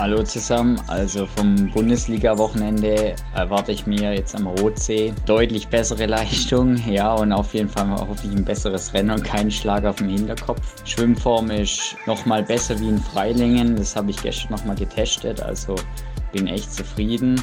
Hallo zusammen. Also vom Bundesliga-Wochenende erwarte ich mir jetzt am Rotsee deutlich bessere Leistung. Ja, und auf jeden Fall hoffe ich ein besseres Rennen und keinen Schlag auf dem Hinterkopf. Schwimmform ist nochmal besser wie in Freilingen. Das habe ich gestern nochmal getestet. Also bin echt zufrieden.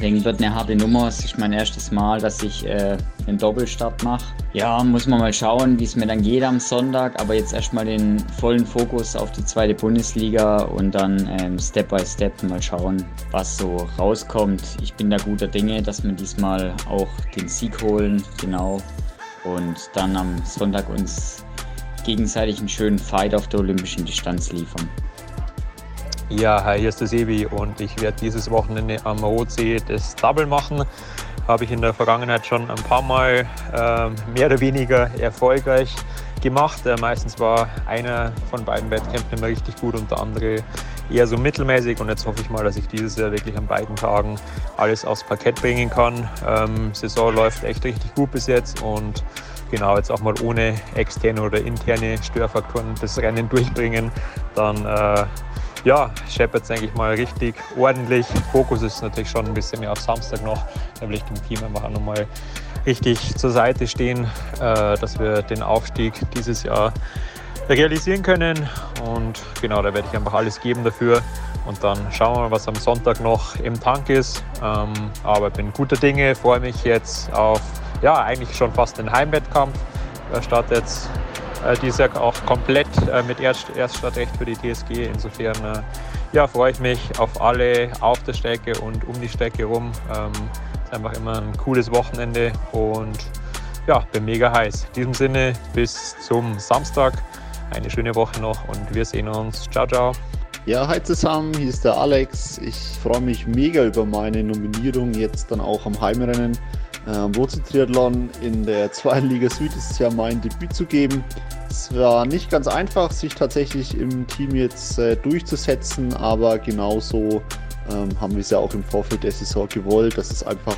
Denke, wird eine harte Nummer. Es ist mein erstes Mal, dass ich äh, einen Doppelstart mache. Ja, muss man mal schauen, wie es mir dann geht am Sonntag. Aber jetzt erstmal den vollen Fokus auf die zweite Bundesliga und dann ähm, Step by Step mal schauen, was so rauskommt. Ich bin da guter Dinge, dass wir diesmal auch den Sieg holen. Genau. Und dann am Sonntag uns gegenseitig einen schönen Fight auf der olympischen Distanz liefern. Ja, hi, hier ist der Sebi und ich werde dieses Wochenende am Rotsee das Double machen. Habe ich in der Vergangenheit schon ein paar Mal äh, mehr oder weniger erfolgreich gemacht. Äh, meistens war einer von beiden Wettkämpfen immer richtig gut und der andere eher so mittelmäßig. Und jetzt hoffe ich mal, dass ich dieses Jahr wirklich an beiden Tagen alles aufs Parkett bringen kann. Ähm, Saison läuft echt richtig gut bis jetzt und genau jetzt auch mal ohne externe oder interne Störfaktoren das Rennen durchbringen, dann äh, ja, scheppert es eigentlich mal richtig ordentlich. Fokus ist natürlich schon ein bisschen mehr auf Samstag noch. Da will ich dem Team einfach auch nochmal richtig zur Seite stehen, äh, dass wir den Aufstieg dieses Jahr realisieren können. Und genau, da werde ich einfach alles geben dafür. Und dann schauen wir mal, was am Sonntag noch im Tank ist. Ähm, aber ich bin guter Dinge, freue mich jetzt auf, ja, eigentlich schon fast den Heimwettkampf. Er startet jetzt äh, dieses Jahr auch komplett äh, mit Erst Erststadtrecht für die TSG. Insofern äh, ja, freue ich mich auf alle auf der Strecke und um die Strecke rum. Ähm, ist einfach immer ein cooles Wochenende und ja, bin mega heiß. In diesem Sinne bis zum Samstag. Eine schöne Woche noch und wir sehen uns. Ciao, ciao. Ja, hi zusammen, hier ist der Alex. Ich freue mich mega über meine Nominierung jetzt dann auch am Heimrennen. Am ähm, Triathlon in der zweiten Liga Süd ist es ja mein Debüt zu geben. Es war nicht ganz einfach, sich tatsächlich im Team jetzt äh, durchzusetzen, aber genauso ähm, haben wir es ja auch im Vorfeld der Saison gewollt, dass es einfach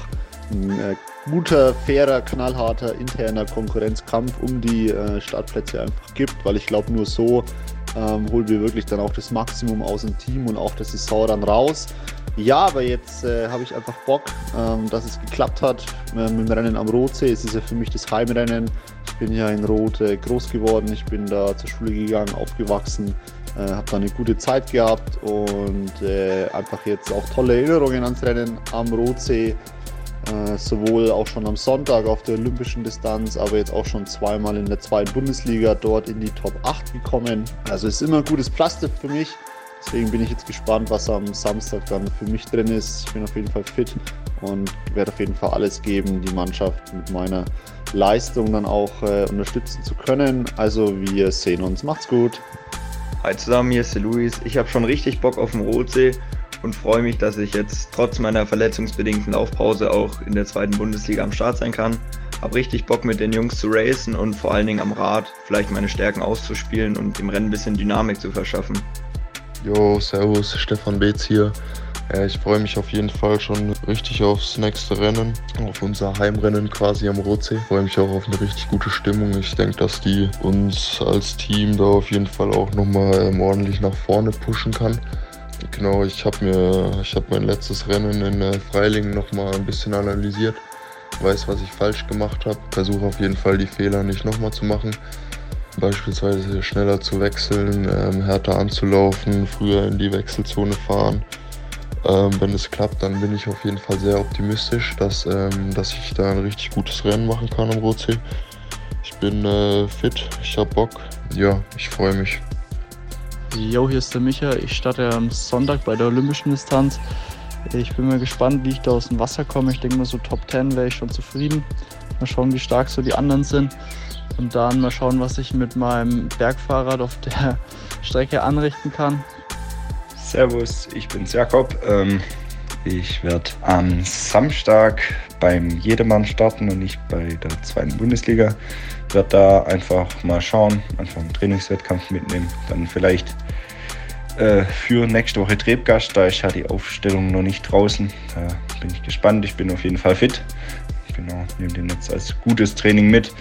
ein äh, guter, fairer, knallharter interner Konkurrenzkampf um die äh, Startplätze einfach gibt, weil ich glaube, nur so ähm, holen wir wirklich dann auch das Maximum aus dem Team und auch der Saison dann raus. Ja, aber jetzt äh, habe ich einfach Bock, ähm, dass es geklappt hat äh, mit dem Rennen am Rotsee. Es ist ja für mich das Heimrennen. Ich bin ja in Rot äh, groß geworden. Ich bin da zur Schule gegangen, aufgewachsen, äh, habe da eine gute Zeit gehabt und äh, einfach jetzt auch tolle Erinnerungen ans Rennen am Rotsee. Äh, sowohl auch schon am Sonntag auf der olympischen Distanz, aber jetzt auch schon zweimal in der zweiten Bundesliga dort in die Top 8 gekommen. Also ist immer ein gutes Pflaster für mich. Deswegen bin ich jetzt gespannt, was am Samstag dann für mich drin ist. Ich bin auf jeden Fall fit und werde auf jeden Fall alles geben, die Mannschaft mit meiner Leistung dann auch äh, unterstützen zu können. Also wir sehen uns. Macht's gut. Hi zusammen, hier ist der Luis. Ich habe schon richtig Bock auf den Rotsee und freue mich, dass ich jetzt trotz meiner verletzungsbedingten Laufpause auch in der zweiten Bundesliga am Start sein kann. Hab richtig Bock mit den Jungs zu racen und vor allen Dingen am Rad vielleicht meine Stärken auszuspielen und dem Rennen ein bisschen Dynamik zu verschaffen. Jo, servus, Stefan Beetz hier. Ich freue mich auf jeden Fall schon richtig aufs nächste Rennen, auf unser Heimrennen quasi am Rotsee. Ich freue mich auch auf eine richtig gute Stimmung. Ich denke, dass die uns als Team da auf jeden Fall auch nochmal ähm, ordentlich nach vorne pushen kann. Genau, ich habe mir, ich habe mein letztes Rennen in äh, Freilingen nochmal ein bisschen analysiert, weiß, was ich falsch gemacht habe, versuche auf jeden Fall die Fehler nicht nochmal zu machen beispielsweise schneller zu wechseln, ähm, härter anzulaufen, früher in die Wechselzone fahren. Ähm, wenn es klappt, dann bin ich auf jeden Fall sehr optimistisch, dass, ähm, dass ich da ein richtig gutes Rennen machen kann am Rotsee. Ich bin äh, fit, ich habe Bock. Ja, ich freue mich. Jo, hier ist der Micha. Ich starte am Sonntag bei der Olympischen Distanz. Ich bin mal gespannt, wie ich da aus dem Wasser komme. Ich denke mal so Top 10 wäre ich schon zufrieden. Mal schauen, wie stark so die anderen sind. Und dann mal schauen, was ich mit meinem Bergfahrrad auf der Strecke anrichten kann. Servus, ich bin's Jakob. Ähm, ich werde am Samstag beim Jedermann starten und nicht bei der zweiten Bundesliga. Ich werde da einfach mal schauen, einfach einen Trainingswettkampf mitnehmen. Dann vielleicht äh, für nächste Woche Trebgast, da ist ja die Aufstellung noch nicht draußen. Da bin ich gespannt. Ich bin auf jeden Fall fit genau, nehme den jetzt als gutes Training mit.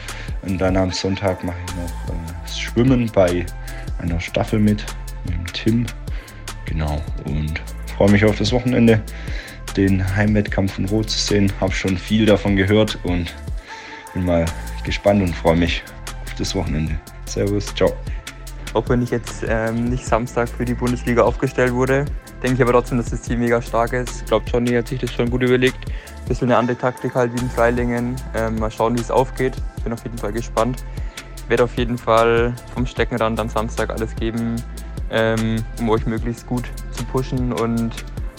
Und dann am Sonntag mache ich noch äh, das Schwimmen bei einer Staffel mit, mit dem Tim. Genau, und freue mich auf das Wochenende, den Heimwettkampf von Rot zu sehen. Habe schon viel davon gehört und bin mal gespannt und freue mich auf das Wochenende. Servus, ciao. Auch wenn ich jetzt ähm, nicht Samstag für die Bundesliga aufgestellt wurde, denke ich aber trotzdem, dass das Team mega stark ist. Ich glaube, Johnny hat sich das schon gut überlegt. Ein bisschen eine andere Taktik halt wie in Freilingen. Ähm, mal schauen, wie es aufgeht. Bin auf jeden Fall gespannt. Werde auf jeden Fall vom Steckenrand am Samstag alles geben, ähm, um euch möglichst gut zu pushen und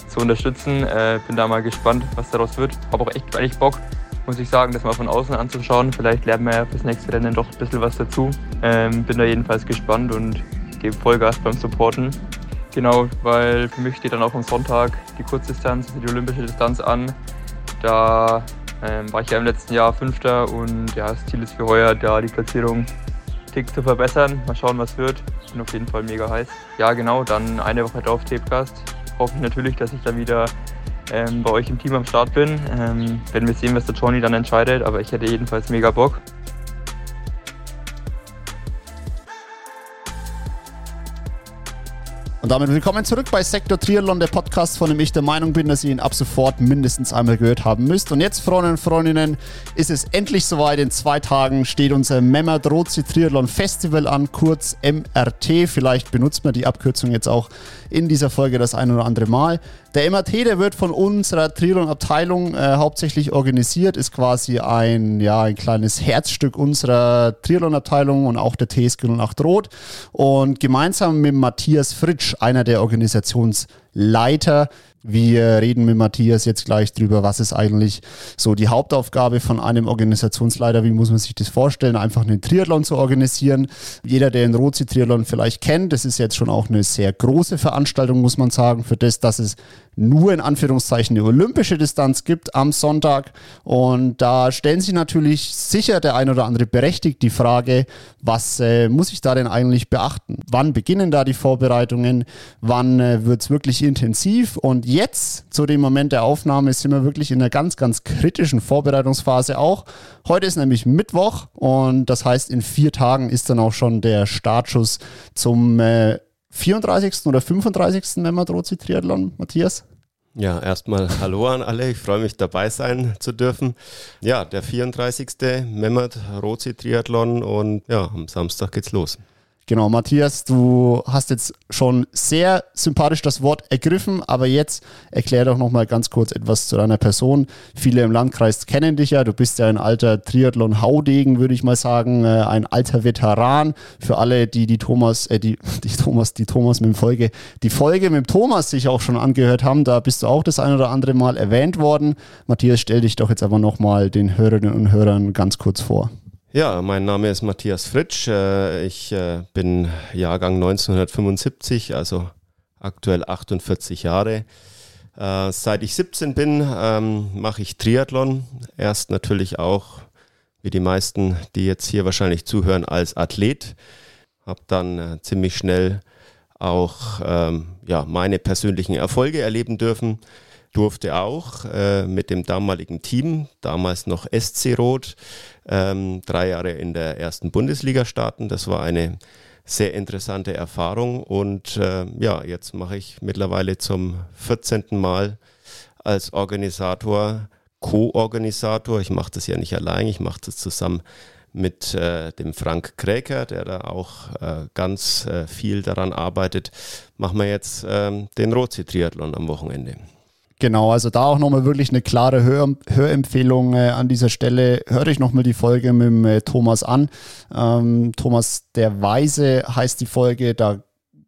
zu unterstützen. Äh, bin da mal gespannt, was daraus wird. Habe auch echt eigentlich Bock, muss ich sagen, das mal von außen anzuschauen. Vielleicht lernen wir ja fürs nächste Rennen doch ein bisschen was dazu. Ähm, bin da jedenfalls gespannt und gebe Vollgas beim Supporten. Genau, weil für mich steht dann auch am Sonntag die Kurzdistanz, die olympische Distanz an. Da ähm, war ich ja im letzten Jahr Fünfter und ja, das Ziel ist für heuer, da die Platzierung Tick zu verbessern. Mal schauen, was wird. Bin auf jeden Fall mega heiß. Ja, genau, dann eine Woche drauf Tapecast. Hoffe ich natürlich, dass ich dann wieder ähm, bei euch im Team am Start bin. Ähm, werden wir sehen, was der Johnny dann entscheidet, aber ich hätte jedenfalls mega Bock. Und damit willkommen zurück bei Sektor Triathlon, der Podcast, von dem ich der Meinung bin, dass ihr ihn ab sofort mindestens einmal gehört haben müsst. Und jetzt, Freunde und Freundinnen, ist es endlich soweit. In zwei Tagen steht unser Memmert Rozi Triathlon Festival an, kurz MRT. Vielleicht benutzt man die Abkürzung jetzt auch in dieser Folge das ein oder andere Mal. Der MRT, der wird von unserer Triathlon-Abteilung äh, hauptsächlich organisiert, ist quasi ein, ja, ein kleines Herzstück unserer Triathlon-Abteilung und auch der TSG 08 Rot. Und gemeinsam mit Matthias Fritsch, einer der Organisationsleiter, wir reden mit Matthias jetzt gleich drüber, was ist eigentlich so die Hauptaufgabe von einem Organisationsleiter, wie muss man sich das vorstellen, einfach einen Triathlon zu organisieren. Jeder, der den Rozi Triathlon vielleicht kennt, das ist jetzt schon auch eine sehr große Veranstaltung, muss man sagen, für das, dass es nur in Anführungszeichen eine olympische Distanz gibt am Sonntag. Und da stellen sich natürlich sicher der ein oder andere berechtigt die Frage, was äh, muss ich da denn eigentlich beachten? Wann beginnen da die Vorbereitungen? Wann äh, wird es wirklich intensiv? Und jetzt, zu dem Moment der Aufnahme, sind wir wirklich in einer ganz, ganz kritischen Vorbereitungsphase auch. Heute ist nämlich Mittwoch und das heißt, in vier Tagen ist dann auch schon der Startschuss zum äh, 34. oder 35. Memmert Rozi Triathlon, Matthias? Ja, erstmal Hallo an alle. Ich freue mich dabei sein zu dürfen. Ja, der 34. Memmert Rozi Triathlon und ja, am Samstag geht's los. Genau, Matthias, du hast jetzt schon sehr sympathisch das Wort ergriffen, aber jetzt erklär doch nochmal ganz kurz etwas zu deiner Person. Viele im Landkreis kennen dich ja, du bist ja ein alter Triathlon-Haudegen, würde ich mal sagen, äh, ein alter Veteran. Für alle, die die Thomas, äh, die, die Thomas, die Thomas mit dem Folge, die Folge mit dem Thomas sich auch schon angehört haben, da bist du auch das ein oder andere Mal erwähnt worden. Matthias, stell dich doch jetzt aber nochmal den Hörerinnen und Hörern ganz kurz vor. Ja, mein Name ist Matthias Fritsch. Äh, ich äh, bin Jahrgang 1975, also aktuell 48 Jahre. Äh, seit ich 17 bin, ähm, mache ich Triathlon. Erst natürlich auch, wie die meisten, die jetzt hier wahrscheinlich zuhören, als Athlet. Habe dann ziemlich schnell auch ähm, ja, meine persönlichen Erfolge erleben dürfen durfte auch äh, mit dem damaligen Team, damals noch SC Rot, ähm, drei Jahre in der ersten Bundesliga starten. Das war eine sehr interessante Erfahrung und äh, ja, jetzt mache ich mittlerweile zum 14. Mal als Organisator, Co-Organisator. Ich mache das ja nicht allein, ich mache das zusammen mit äh, dem Frank Kräker, der da auch äh, ganz äh, viel daran arbeitet, machen wir jetzt ähm, den Rozi-Triathlon am Wochenende. Genau, also da auch nochmal wirklich eine klare Hör Hörempfehlung äh, an dieser Stelle. Hört euch nochmal die Folge mit dem, äh, Thomas an. Ähm, Thomas der Weise heißt die Folge. Da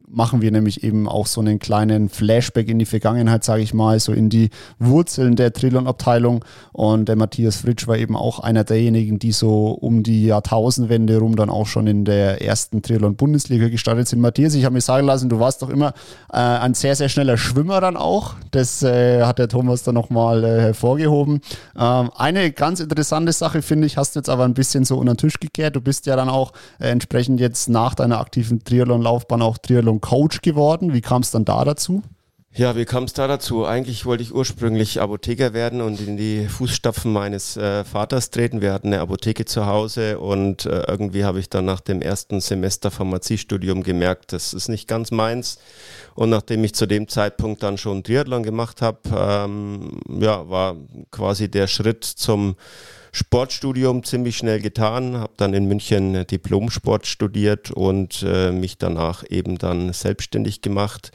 machen wir nämlich eben auch so einen kleinen Flashback in die Vergangenheit, sage ich mal, so in die Wurzeln der Trilon-Abteilung. Und der Matthias Fritsch war eben auch einer derjenigen, die so um die Jahrtausendwende rum dann auch schon in der ersten Trilon-Bundesliga gestartet sind. Matthias, ich habe mir sagen lassen, du warst doch immer äh, ein sehr, sehr schneller Schwimmer dann auch. Das äh, hat der Thomas dann nochmal äh, hervorgehoben. Ähm, eine ganz interessante Sache, finde ich, hast du jetzt aber ein bisschen so unter den Tisch gekehrt. Du bist ja dann auch äh, entsprechend jetzt nach deiner aktiven Triathlon-Laufbahn auch Triathlon Coach geworden. Wie kam es dann da dazu? Ja, wie kam es da dazu? Eigentlich wollte ich ursprünglich Apotheker werden und in die Fußstapfen meines äh, Vaters treten. Wir hatten eine Apotheke zu Hause und äh, irgendwie habe ich dann nach dem ersten Semester Pharmaziestudium gemerkt, das ist nicht ganz meins. Und nachdem ich zu dem Zeitpunkt dann schon Triathlon gemacht habe, ähm, ja, war quasi der Schritt zum Sportstudium ziemlich schnell getan, habe dann in München Diplom-Sport studiert und äh, mich danach eben dann selbstständig gemacht.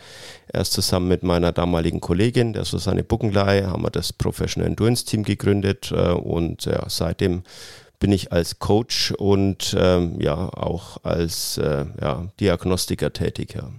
Erst zusammen mit meiner damaligen Kollegin, der Susanne Buckenlei, haben wir das Professional Endurance Team gegründet äh, und ja, seitdem bin ich als Coach und ähm, ja auch als äh, ja, Diagnostiker tätig. Ja.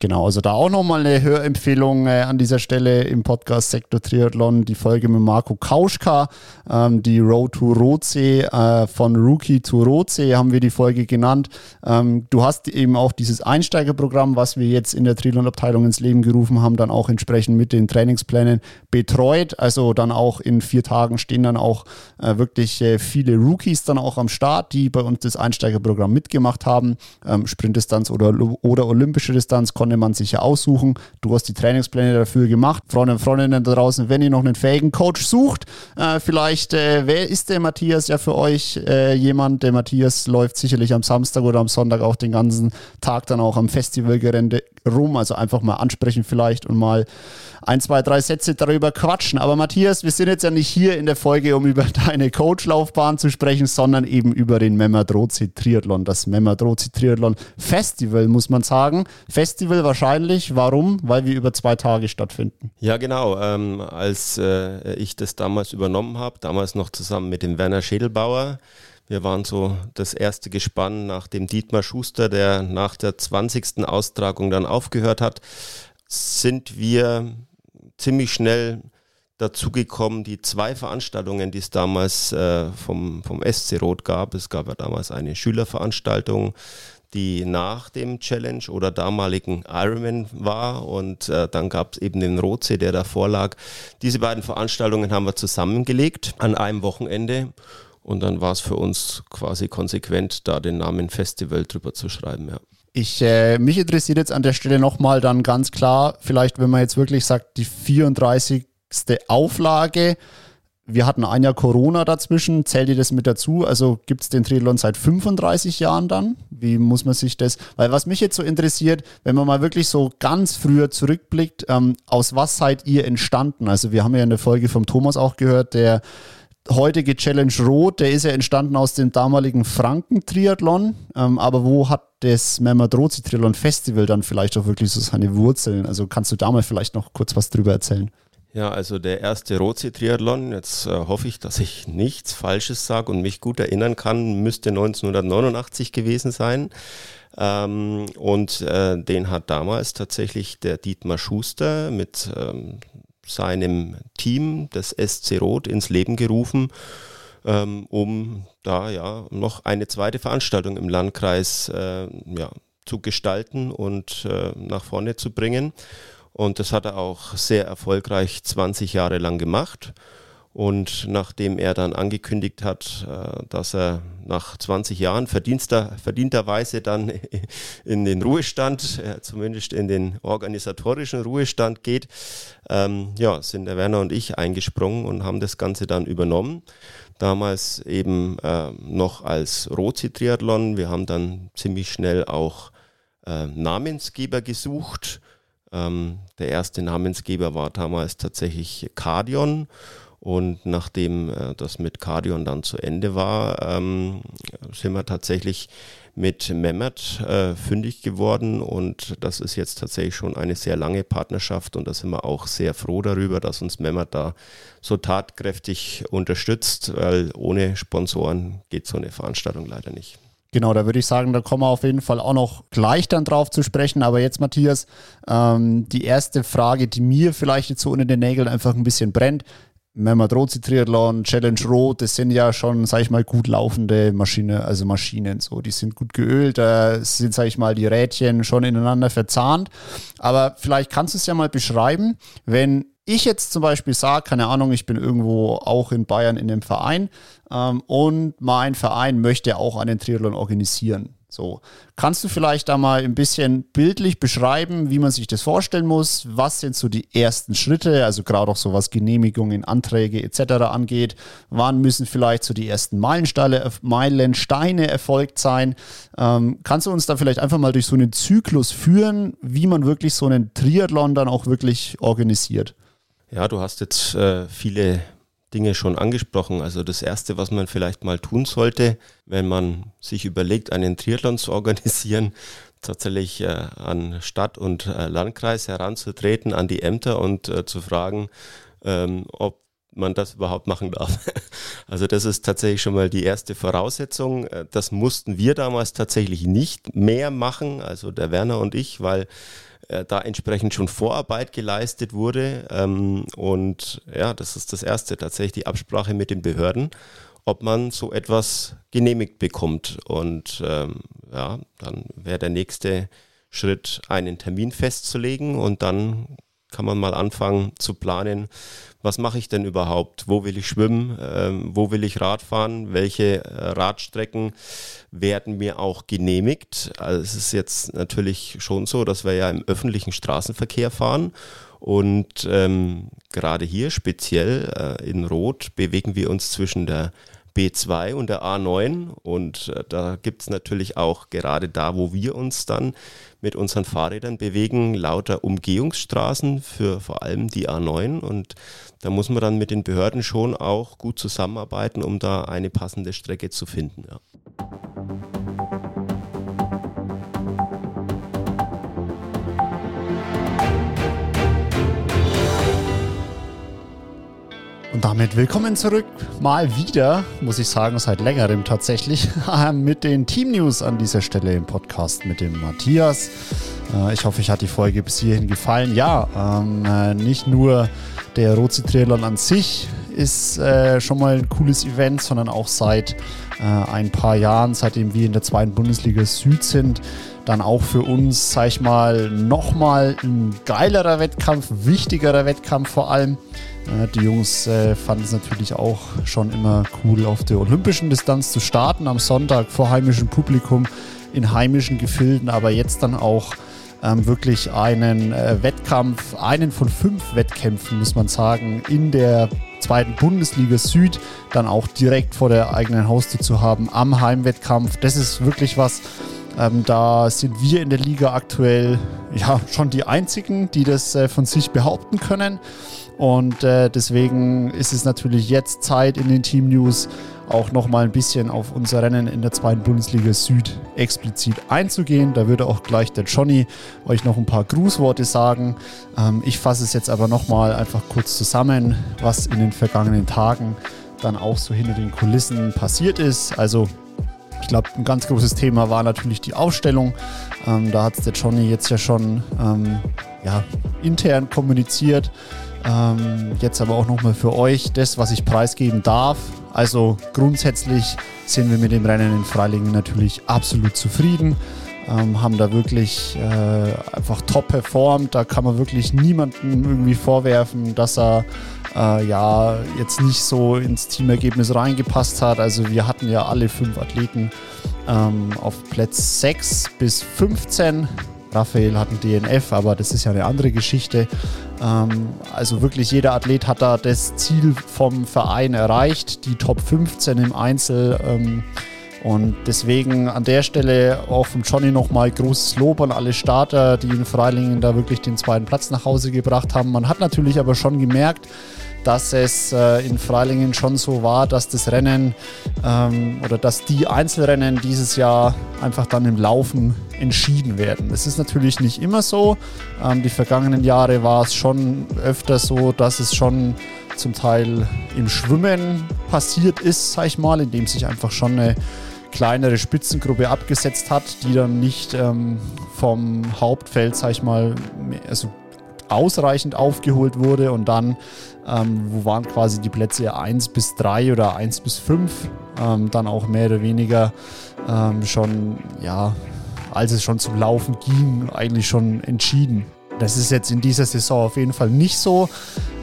Genau, also da auch nochmal eine Hörempfehlung äh, an dieser Stelle im Podcast Sektor Triathlon, die Folge mit Marco Kauschka, ähm, die Road to Rotsee, äh, von Rookie to Rotsee haben wir die Folge genannt. Ähm, du hast eben auch dieses Einsteigerprogramm, was wir jetzt in der Triathlon-Abteilung ins Leben gerufen haben, dann auch entsprechend mit den Trainingsplänen betreut. Also dann auch in vier Tagen stehen dann auch äh, wirklich äh, viele Rookies dann auch am Start, die bei uns das Einsteigerprogramm mitgemacht haben. Ähm, Sprintdistanz oder, oder olympische Distanz konnte man sich ja aussuchen. Du hast die Trainingspläne dafür gemacht. Freunde und Freundinnen da draußen, wenn ihr noch einen fähigen Coach sucht, äh, vielleicht, äh, wer ist der Matthias ja für euch äh, jemand? Der Matthias läuft sicherlich am Samstag oder am Sonntag auch den ganzen Tag dann auch am Festivalgelände rum. Also einfach mal ansprechen vielleicht und mal ein, zwei, drei Sätze darüber quatschen. Aber Matthias, wir sind jetzt ja nicht hier in der Folge, um über deine Coachlaufbahn zu sprechen, sondern eben über den Memerdrozi Triathlon, das Memerdrozi Triathlon Festival, muss man sagen. Festival wahrscheinlich. Warum? Weil wir über zwei Tage stattfinden. Ja, genau. Ähm, als äh, ich das damals übernommen habe, damals noch zusammen mit dem Werner Schädelbauer, wir waren so das erste Gespann nach dem Dietmar Schuster, der nach der 20. Austragung dann aufgehört hat, sind wir ziemlich schnell dazu gekommen, die zwei Veranstaltungen, die es damals äh, vom, vom SC Rot gab. Es gab ja damals eine Schülerveranstaltung, die nach dem Challenge oder damaligen Ironman war und äh, dann gab es eben den Rotsee, der davor lag. Diese beiden Veranstaltungen haben wir zusammengelegt an einem Wochenende und dann war es für uns quasi konsequent, da den Namen Festival drüber zu schreiben, ja. Ich, äh, mich interessiert jetzt an der Stelle nochmal dann ganz klar, vielleicht wenn man jetzt wirklich sagt, die 34. Auflage, wir hatten ein Jahr Corona dazwischen, zählt ihr das mit dazu? Also gibt es den Triathlon seit 35 Jahren dann? Wie muss man sich das, weil was mich jetzt so interessiert, wenn man mal wirklich so ganz früher zurückblickt, ähm, aus was seid ihr entstanden? Also wir haben ja in der Folge vom Thomas auch gehört, der heutige Challenge Rot, der ist ja entstanden aus dem damaligen Franken-Triathlon. Ähm, aber wo hat das Memadrozi-Triathlon Festival dann vielleicht auch wirklich so seine Wurzeln? Also kannst du da mal vielleicht noch kurz was drüber erzählen? Ja, also der erste Rozi-Triathlon, jetzt äh, hoffe ich, dass ich nichts Falsches sage und mich gut erinnern kann, müsste 1989 gewesen sein. Ähm, und äh, den hat damals tatsächlich der Dietmar Schuster mit ähm, seinem Team, das SC Rot, ins Leben gerufen, ähm, um da ja noch eine zweite Veranstaltung im Landkreis äh, ja, zu gestalten und äh, nach vorne zu bringen. Und das hat er auch sehr erfolgreich 20 Jahre lang gemacht. Und nachdem er dann angekündigt hat, äh, dass er nach 20 Jahren verdienter, verdienterweise dann in den Ruhestand, äh, zumindest in den organisatorischen Ruhestand geht, ähm, ja, sind der Werner und ich eingesprungen und haben das Ganze dann übernommen. Damals eben äh, noch als Rozi-Triathlon. Wir haben dann ziemlich schnell auch äh, Namensgeber gesucht. Ähm, der erste Namensgeber war damals tatsächlich Cardion. Und nachdem äh, das mit Cardion dann zu Ende war, ähm, sind wir tatsächlich mit Mehmet äh, fündig geworden und das ist jetzt tatsächlich schon eine sehr lange Partnerschaft und da sind wir auch sehr froh darüber, dass uns Mehmet da so tatkräftig unterstützt, weil ohne Sponsoren geht so eine Veranstaltung leider nicht. Genau, da würde ich sagen, da kommen wir auf jeden Fall auch noch gleich dann drauf zu sprechen. Aber jetzt, Matthias, ähm, die erste Frage, die mir vielleicht jetzt so unter den Nägeln einfach ein bisschen brennt. Memadrozi Triathlon, Challenge Rot, das sind ja schon, sag ich mal, gut laufende Maschine, also Maschinen so. Die sind gut geölt, da sind, sag ich mal, die Rädchen schon ineinander verzahnt. Aber vielleicht kannst du es ja mal beschreiben, wenn ich jetzt zum Beispiel sage, keine Ahnung, ich bin irgendwo auch in Bayern in einem Verein ähm, und mein Verein möchte auch einen Triathlon organisieren. So, kannst du vielleicht da mal ein bisschen bildlich beschreiben, wie man sich das vorstellen muss? Was sind so die ersten Schritte, also gerade auch so was Genehmigungen, Anträge etc. angeht? Wann müssen vielleicht so die ersten Meilensteine, Meilensteine erfolgt sein? Ähm, kannst du uns da vielleicht einfach mal durch so einen Zyklus führen, wie man wirklich so einen Triathlon dann auch wirklich organisiert? Ja, du hast jetzt äh, viele Dinge schon angesprochen. Also das Erste, was man vielleicht mal tun sollte, wenn man sich überlegt, einen Triathlon zu organisieren, tatsächlich äh, an Stadt und äh, Landkreis heranzutreten, an die Ämter und äh, zu fragen, ähm, ob man das überhaupt machen darf. Also das ist tatsächlich schon mal die erste Voraussetzung. Äh, das mussten wir damals tatsächlich nicht mehr machen, also der Werner und ich, weil äh, da entsprechend schon Vorarbeit geleistet wurde. Ähm, und ja, das ist das Erste, tatsächlich die Absprache mit den Behörden, ob man so etwas genehmigt bekommt. Und ähm, ja, dann wäre der nächste Schritt, einen Termin festzulegen und dann kann man mal anfangen zu planen, was mache ich denn überhaupt? Wo will ich schwimmen? Ähm, wo will ich Radfahren? Welche äh, Radstrecken werden mir auch genehmigt? Also es ist jetzt natürlich schon so, dass wir ja im öffentlichen Straßenverkehr fahren und ähm, gerade hier speziell äh, in Rot bewegen wir uns zwischen der B2 und der A9 und äh, da gibt es natürlich auch gerade da, wo wir uns dann mit unseren Fahrrädern bewegen, lauter Umgehungsstraßen für vor allem die A9 und da muss man dann mit den Behörden schon auch gut zusammenarbeiten, um da eine passende Strecke zu finden. Ja. Und damit willkommen zurück, mal wieder, muss ich sagen, seit längerem tatsächlich, mit den Team News an dieser Stelle im Podcast mit dem Matthias. Äh, ich hoffe, euch hat die Folge bis hierhin gefallen. Ja, ähm, äh, nicht nur der Rozi Triathlon an sich ist äh, schon mal ein cooles Event, sondern auch seit ein paar Jahren, seitdem wir in der zweiten Bundesliga Süd sind, dann auch für uns, sag ich mal, nochmal ein geilerer Wettkampf, wichtigerer Wettkampf vor allem. Die Jungs äh, fanden es natürlich auch schon immer cool, auf der olympischen Distanz zu starten, am Sonntag vor heimischem Publikum in heimischen Gefilden, aber jetzt dann auch ähm, wirklich einen äh, Wettkampf, einen von fünf Wettkämpfen, muss man sagen, in der zweiten Bundesliga Süd dann auch direkt vor der eigenen Haustür zu haben am Heimwettkampf. Das ist wirklich was, ähm, da sind wir in der Liga aktuell ja schon die einzigen, die das äh, von sich behaupten können. Und äh, deswegen ist es natürlich jetzt Zeit in den Team News auch nochmal ein bisschen auf unser Rennen in der zweiten Bundesliga Süd explizit einzugehen. Da würde auch gleich der Johnny euch noch ein paar Grußworte sagen. Ähm, ich fasse es jetzt aber nochmal einfach kurz zusammen, was in den vergangenen Tagen dann auch so hinter den Kulissen passiert ist. Also ich glaube, ein ganz großes Thema war natürlich die Aufstellung. Ähm, da hat der Johnny jetzt ja schon ähm, ja, intern kommuniziert. Ähm, jetzt aber auch nochmal für euch das, was ich preisgeben darf. Also grundsätzlich sind wir mit dem Rennen in Freilingen natürlich absolut zufrieden. Ähm, haben da wirklich äh, einfach top performt. Da kann man wirklich niemandem irgendwie vorwerfen, dass er äh, ja jetzt nicht so ins Teamergebnis reingepasst hat. Also wir hatten ja alle fünf Athleten ähm, auf Platz 6 bis 15 Raphael hat ein DNF, aber das ist ja eine andere Geschichte. Ähm, also wirklich jeder Athlet hat da das Ziel vom Verein erreicht, die Top 15 im Einzel. Ähm, und deswegen an der Stelle auch von Johnny nochmal großes Lob an alle Starter, die in Freilingen da wirklich den zweiten Platz nach Hause gebracht haben. Man hat natürlich aber schon gemerkt, dass es äh, in Freilingen schon so war, dass das Rennen ähm, oder dass die Einzelrennen dieses Jahr einfach dann im Laufen entschieden werden. Das ist natürlich nicht immer so. Ähm, die vergangenen Jahre war es schon öfter so, dass es schon zum Teil im Schwimmen passiert ist, sag ich mal, indem sich einfach schon eine kleinere Spitzengruppe abgesetzt hat, die dann nicht ähm, vom Hauptfeld, sag ich mal, also ausreichend aufgeholt wurde und dann ähm, wo waren quasi die Plätze 1 bis 3 oder 1 bis 5 ähm, dann auch mehr oder weniger ähm, schon, ja, als es schon zum Laufen ging, eigentlich schon entschieden. Das ist jetzt in dieser Saison auf jeden Fall nicht so.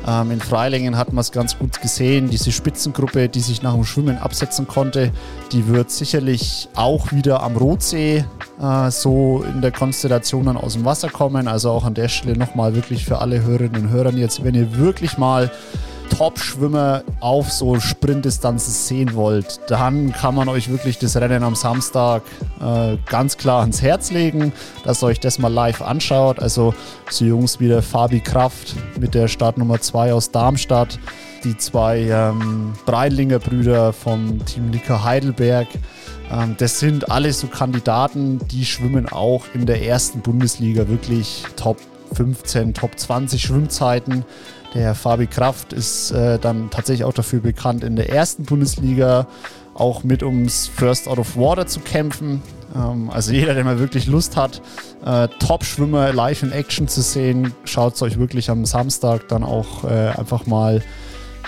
Ähm, in Freilingen hat man es ganz gut gesehen. Diese Spitzengruppe, die sich nach dem Schwimmen absetzen konnte, die wird sicherlich auch wieder am Rotsee äh, so in der Konstellation dann aus dem Wasser kommen. Also auch an der Stelle nochmal wirklich für alle Hörerinnen und Hörer jetzt, wenn ihr wirklich mal Top-Schwimmer auf so Sprintdistanzen sehen wollt, dann kann man euch wirklich das Rennen am Samstag äh, ganz klar ans Herz legen, dass ihr euch das mal live anschaut. Also so Jungs wie der Fabi Kraft mit der Startnummer 2 aus Darmstadt, die zwei ähm, Breitlinger Brüder vom Team Nika Heidelberg. Ähm, das sind alles so Kandidaten, die schwimmen auch in der ersten Bundesliga wirklich Top 15, Top 20 Schwimmzeiten. Der Fabi Kraft ist äh, dann tatsächlich auch dafür bekannt, in der ersten Bundesliga auch mit ums First Out of Water zu kämpfen. Ähm, also jeder, der mal wirklich Lust hat, äh, Top-Schwimmer live in Action zu sehen, schaut es euch wirklich am Samstag dann auch äh, einfach mal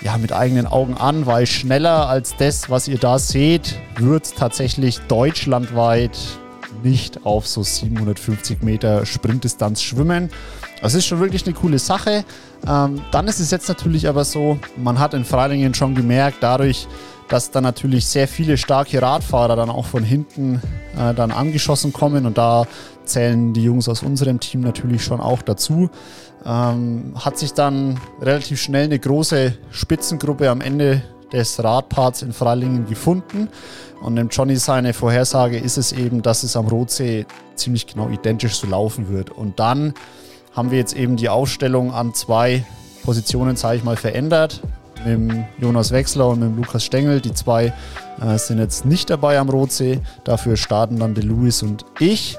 ja, mit eigenen Augen an, weil schneller als das, was ihr da seht, wird tatsächlich deutschlandweit nicht auf so 750 Meter Sprintdistanz schwimmen. Das ist schon wirklich eine coole Sache. Ähm, dann ist es jetzt natürlich aber so, man hat in Freilingen schon gemerkt, dadurch, dass da natürlich sehr viele starke Radfahrer dann auch von hinten äh, dann angeschossen kommen und da zählen die Jungs aus unserem Team natürlich schon auch dazu. Ähm, hat sich dann relativ schnell eine große Spitzengruppe am Ende des Radparts in Freilingen gefunden. Und dem Johnny seine Vorhersage ist es eben, dass es am Rotsee ziemlich genau identisch so laufen wird. Und dann haben wir jetzt eben die Aufstellung an zwei Positionen, sage ich mal, verändert. Mit dem Jonas Wechsler und mit dem Lukas Stengel. Die zwei äh, sind jetzt nicht dabei am Rotsee. Dafür starten dann der Luis und ich.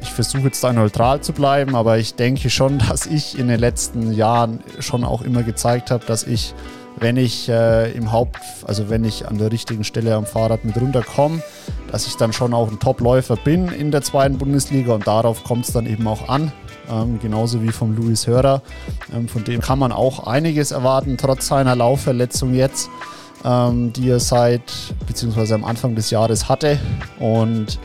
Ich versuche jetzt da neutral zu bleiben, aber ich denke schon, dass ich in den letzten Jahren schon auch immer gezeigt habe, dass ich, wenn ich äh, im Haupt, also wenn ich an der richtigen Stelle am Fahrrad mit runterkomme, dass ich dann schon auch ein Top-Läufer bin in der zweiten Bundesliga und darauf kommt es dann eben auch an ähm, genauso wie vom Luis Hörer. Ähm, von dem kann man auch einiges erwarten, trotz seiner Laufverletzung jetzt, ähm, die er seit bzw. am Anfang des Jahres hatte. Und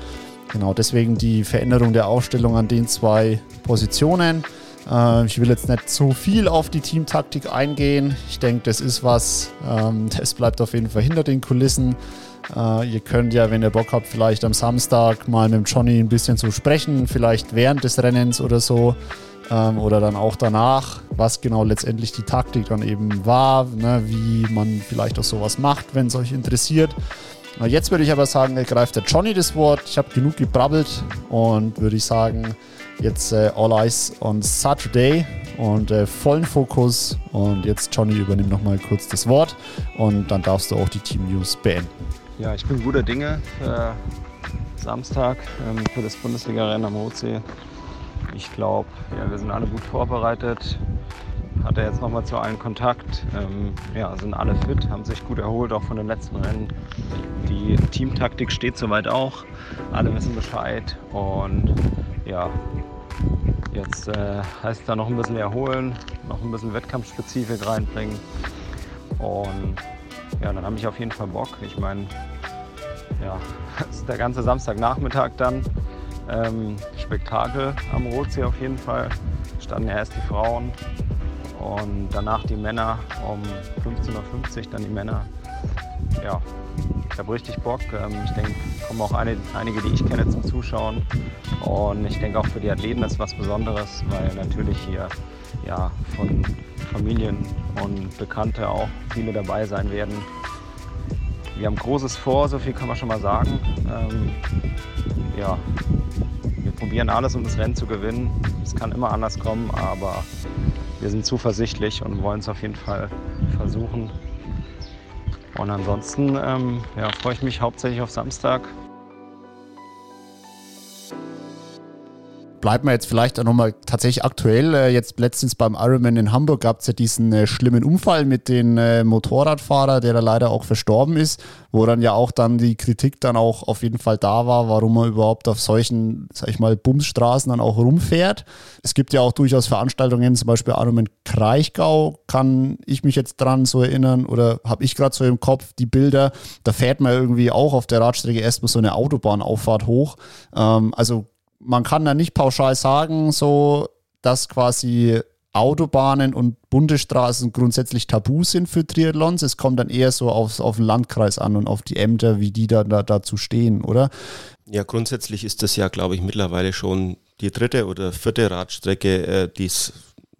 genau deswegen die Veränderung der Aufstellung an den zwei Positionen. Äh, ich will jetzt nicht zu viel auf die Teamtaktik eingehen. Ich denke, das ist was, ähm, das bleibt auf jeden Fall hinter den Kulissen. Äh, ihr könnt ja, wenn ihr Bock habt, vielleicht am Samstag mal mit dem Johnny ein bisschen zu sprechen, vielleicht während des Rennens oder so. Ähm, oder dann auch danach, was genau letztendlich die Taktik dann eben war, ne, wie man vielleicht auch sowas macht, wenn es euch interessiert. Äh, jetzt würde ich aber sagen, ergreift der Johnny das Wort. Ich habe genug gebrabbelt und würde ich sagen, jetzt äh, All Eyes on Saturday und äh, vollen Fokus. Und jetzt Johnny übernimmt nochmal kurz das Wort und dann darfst du auch die Team News beenden. Ja, ich bin guter Dinge für Samstag, ähm, für das Bundesliga-Rennen am Rotsee. Ich glaube, ja, wir sind alle gut vorbereitet. Hatte jetzt nochmal zu allen Kontakt. Ähm, ja, sind alle fit, haben sich gut erholt, auch von den letzten Rennen. Die Teamtaktik steht soweit auch. Alle wissen Bescheid. Und ja, jetzt äh, heißt es da noch ein bisschen erholen, noch ein bisschen Wettkampfspezifik reinbringen. Und ja, dann habe ich auf jeden Fall Bock. Ich meine, ja, das ist der ganze Samstagnachmittag dann. Ähm, Spektakel am Rotsee auf jeden Fall. Standen erst die Frauen und danach die Männer um 15.50 Uhr dann die Männer. Ja, ich habe richtig Bock. Ähm, ich denke, kommen auch einige, die ich kenne, zum Zuschauen. Und ich denke auch für die Athleten ist was Besonderes, weil natürlich hier ja, von Familien und Bekannte auch viele dabei sein werden. Wir haben Großes vor, so viel kann man schon mal sagen. Ähm, ja, wir probieren alles, um das Rennen zu gewinnen. Es kann immer anders kommen, aber wir sind zuversichtlich und wollen es auf jeden Fall versuchen. Und ansonsten ähm, ja, freue ich mich hauptsächlich auf Samstag. Bleiben wir jetzt vielleicht auch nochmal tatsächlich aktuell. Äh, jetzt letztens beim Ironman in Hamburg gab es ja diesen äh, schlimmen Unfall mit dem äh, Motorradfahrer, der da leider auch verstorben ist, wo dann ja auch dann die Kritik dann auch auf jeden Fall da war, warum man überhaupt auf solchen, sag ich mal, Bumsstraßen dann auch rumfährt. Es gibt ja auch durchaus Veranstaltungen, zum Beispiel Ironman Kraichgau, kann ich mich jetzt dran so erinnern oder habe ich gerade so im Kopf die Bilder, da fährt man irgendwie auch auf der Radstrecke erstmal so eine Autobahnauffahrt hoch. Ähm, also man kann da nicht pauschal sagen, so dass quasi Autobahnen und Bundesstraßen grundsätzlich tabu sind für Triathlons. Es kommt dann eher so aufs, auf den Landkreis an und auf die Ämter, wie die da, da dazu stehen, oder? Ja, grundsätzlich ist das ja, glaube ich, mittlerweile schon die dritte oder vierte Radstrecke, äh, die es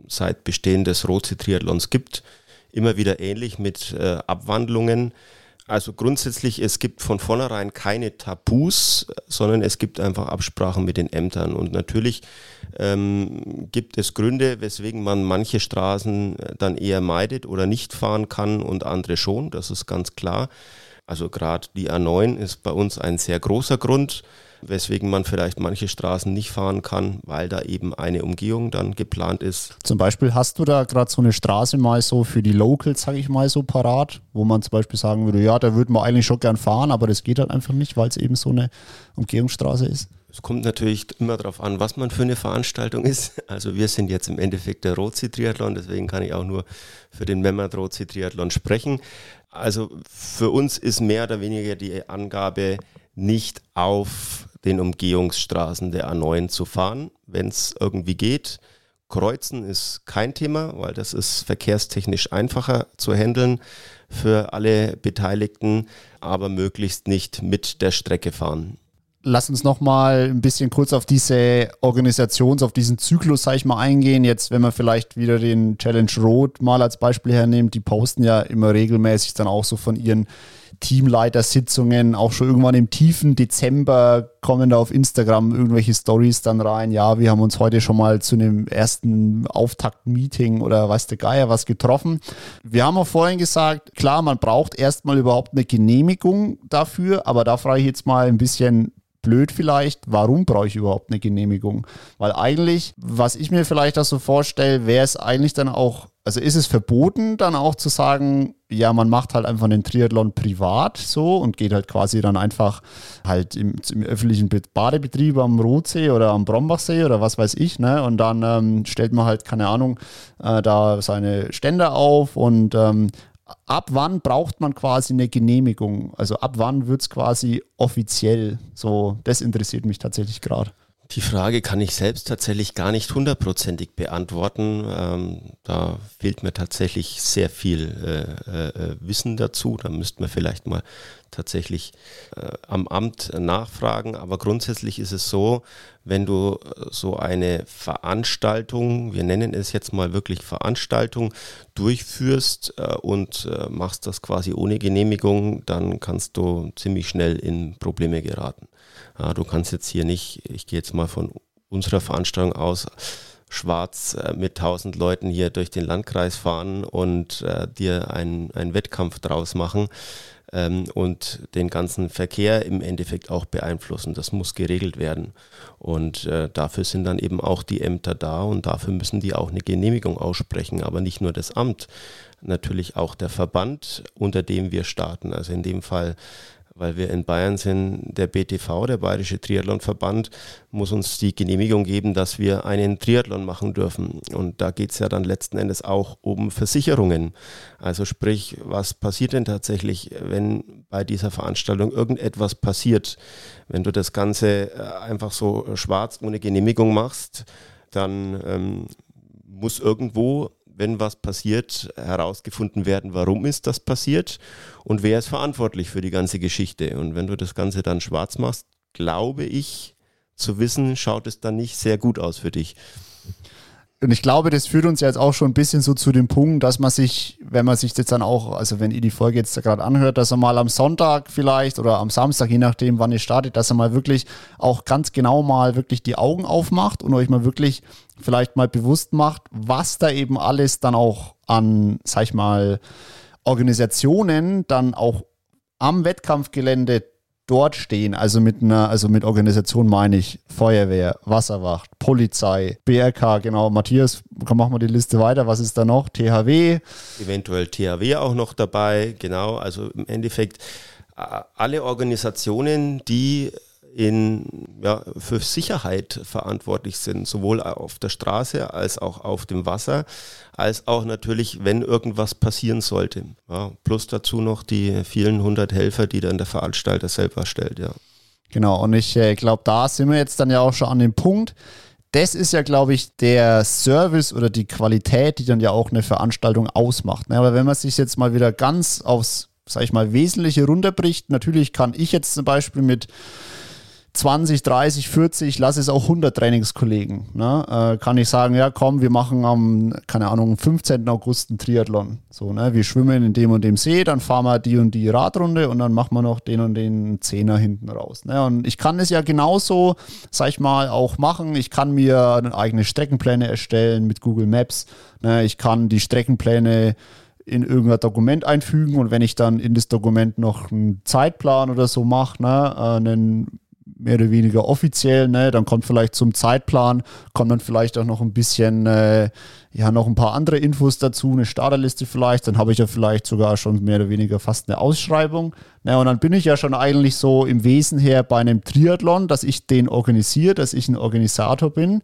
seit Bestehen des Rotsee-Triathlons gibt. Immer wieder ähnlich mit äh, Abwandlungen. Also grundsätzlich, es gibt von vornherein keine Tabus, sondern es gibt einfach Absprachen mit den Ämtern. Und natürlich ähm, gibt es Gründe, weswegen man manche Straßen äh, dann eher meidet oder nicht fahren kann und andere schon. Das ist ganz klar. Also gerade die A9 ist bei uns ein sehr großer Grund weswegen man vielleicht manche Straßen nicht fahren kann, weil da eben eine Umgehung dann geplant ist. Zum Beispiel hast du da gerade so eine Straße mal so für die Locals, sage ich mal so, parat, wo man zum Beispiel sagen würde, ja, da würde man eigentlich schon gern fahren, aber das geht halt einfach nicht, weil es eben so eine Umgehungsstraße ist. Es kommt natürlich immer darauf an, was man für eine Veranstaltung ist. Also wir sind jetzt im Endeffekt der Rotsee-Triathlon, deswegen kann ich auch nur für den Memmert Rotsee-Triathlon sprechen. Also für uns ist mehr oder weniger die Angabe, nicht auf den Umgehungsstraßen der A9 zu fahren, wenn es irgendwie geht. Kreuzen ist kein Thema, weil das ist verkehrstechnisch einfacher zu handeln für alle Beteiligten, aber möglichst nicht mit der Strecke fahren. Lass uns noch mal ein bisschen kurz auf diese Organisations-, auf diesen Zyklus, sag ich mal, eingehen. Jetzt, wenn man vielleicht wieder den Challenge Road mal als Beispiel hernimmt, die posten ja immer regelmäßig dann auch so von ihren Teamleitersitzungen, auch schon irgendwann im tiefen Dezember kommen da auf Instagram irgendwelche Stories dann rein. Ja, wir haben uns heute schon mal zu einem ersten Auftakt-Meeting oder weiß der Geier was getroffen. Wir haben auch vorhin gesagt, klar, man braucht erstmal überhaupt eine Genehmigung dafür, aber da frage ich jetzt mal ein bisschen blöd vielleicht, warum brauche ich überhaupt eine Genehmigung? Weil eigentlich, was ich mir vielleicht auch so vorstelle, wäre es eigentlich dann auch, also ist es verboten, dann auch zu sagen, ja, man macht halt einfach einen Triathlon privat so und geht halt quasi dann einfach halt im, im öffentlichen Badebetrieb am Rotsee oder am Brombachsee oder was weiß ich, ne? Und dann ähm, stellt man halt, keine Ahnung, äh, da seine Stände auf und ähm, ab wann braucht man quasi eine Genehmigung? Also ab wann wird es quasi offiziell? So, das interessiert mich tatsächlich gerade. Die Frage kann ich selbst tatsächlich gar nicht hundertprozentig beantworten. Ähm, da fehlt mir tatsächlich sehr viel äh, äh, Wissen dazu. Da müsste man vielleicht mal tatsächlich äh, am Amt nachfragen. Aber grundsätzlich ist es so, wenn du äh, so eine Veranstaltung, wir nennen es jetzt mal wirklich Veranstaltung, durchführst äh, und äh, machst das quasi ohne Genehmigung, dann kannst du ziemlich schnell in Probleme geraten. Du kannst jetzt hier nicht, ich gehe jetzt mal von unserer Veranstaltung aus, schwarz äh, mit 1000 Leuten hier durch den Landkreis fahren und äh, dir einen Wettkampf draus machen ähm, und den ganzen Verkehr im Endeffekt auch beeinflussen. Das muss geregelt werden. Und äh, dafür sind dann eben auch die Ämter da und dafür müssen die auch eine Genehmigung aussprechen, aber nicht nur das Amt, natürlich auch der Verband, unter dem wir starten. Also in dem Fall weil wir in Bayern sind, der BTV, der Bayerische Triathlonverband, muss uns die Genehmigung geben, dass wir einen Triathlon machen dürfen. Und da geht es ja dann letzten Endes auch um Versicherungen. Also sprich, was passiert denn tatsächlich, wenn bei dieser Veranstaltung irgendetwas passiert? Wenn du das Ganze äh, einfach so schwarz ohne Genehmigung machst, dann ähm, muss irgendwo wenn was passiert, herausgefunden werden, warum ist das passiert und wer ist verantwortlich für die ganze Geschichte. Und wenn du das Ganze dann schwarz machst, glaube ich zu wissen, schaut es dann nicht sehr gut aus für dich. Und ich glaube, das führt uns jetzt auch schon ein bisschen so zu dem Punkt, dass man sich, wenn man sich jetzt dann auch, also wenn ihr die Folge jetzt gerade anhört, dass er mal am Sonntag vielleicht oder am Samstag, je nachdem, wann ihr startet, dass er mal wirklich auch ganz genau mal wirklich die Augen aufmacht und euch mal wirklich vielleicht mal bewusst macht, was da eben alles dann auch an, sag ich mal, Organisationen dann auch am Wettkampfgelände dort stehen, also mit einer, also mit Organisation meine ich Feuerwehr, Wasserwacht, Polizei, BRK, genau. Matthias, machen wir die Liste weiter. Was ist da noch? THW? Eventuell THW auch noch dabei, genau. Also im Endeffekt alle Organisationen, die in, ja, für Sicherheit verantwortlich sind, sowohl auf der Straße als auch auf dem Wasser, als auch natürlich, wenn irgendwas passieren sollte. Ja, plus dazu noch die vielen hundert Helfer, die dann der Veranstalter selber stellt, ja. Genau, und ich äh, glaube, da sind wir jetzt dann ja auch schon an dem Punkt, das ist ja, glaube ich, der Service oder die Qualität, die dann ja auch eine Veranstaltung ausmacht. Ne? Aber wenn man sich jetzt mal wieder ganz aufs, sag ich mal, Wesentliche runterbricht, natürlich kann ich jetzt zum Beispiel mit 20, 30, 40, lass es auch 100 Trainingskollegen. Ne? Äh, kann ich sagen, ja komm, wir machen am, keine Ahnung, 15. August einen Triathlon. So, ne? Wir schwimmen in dem und dem See, dann fahren wir die und die Radrunde und dann machen wir noch den und den Zehner hinten raus. Ne? Und ich kann es ja genauso, sag ich mal, auch machen. Ich kann mir eigene Streckenpläne erstellen mit Google Maps. Ne? Ich kann die Streckenpläne in irgendein Dokument einfügen und wenn ich dann in das Dokument noch einen Zeitplan oder so mache, ne, äh, einen mehr oder weniger offiziell, ne? Dann kommt vielleicht zum Zeitplan, kommt dann vielleicht auch noch ein bisschen, äh, ja, noch ein paar andere Infos dazu, eine Starterliste vielleicht, dann habe ich ja vielleicht sogar schon mehr oder weniger fast eine Ausschreibung. Ne? Und dann bin ich ja schon eigentlich so im Wesen her bei einem Triathlon, dass ich den organisiere, dass ich ein Organisator bin.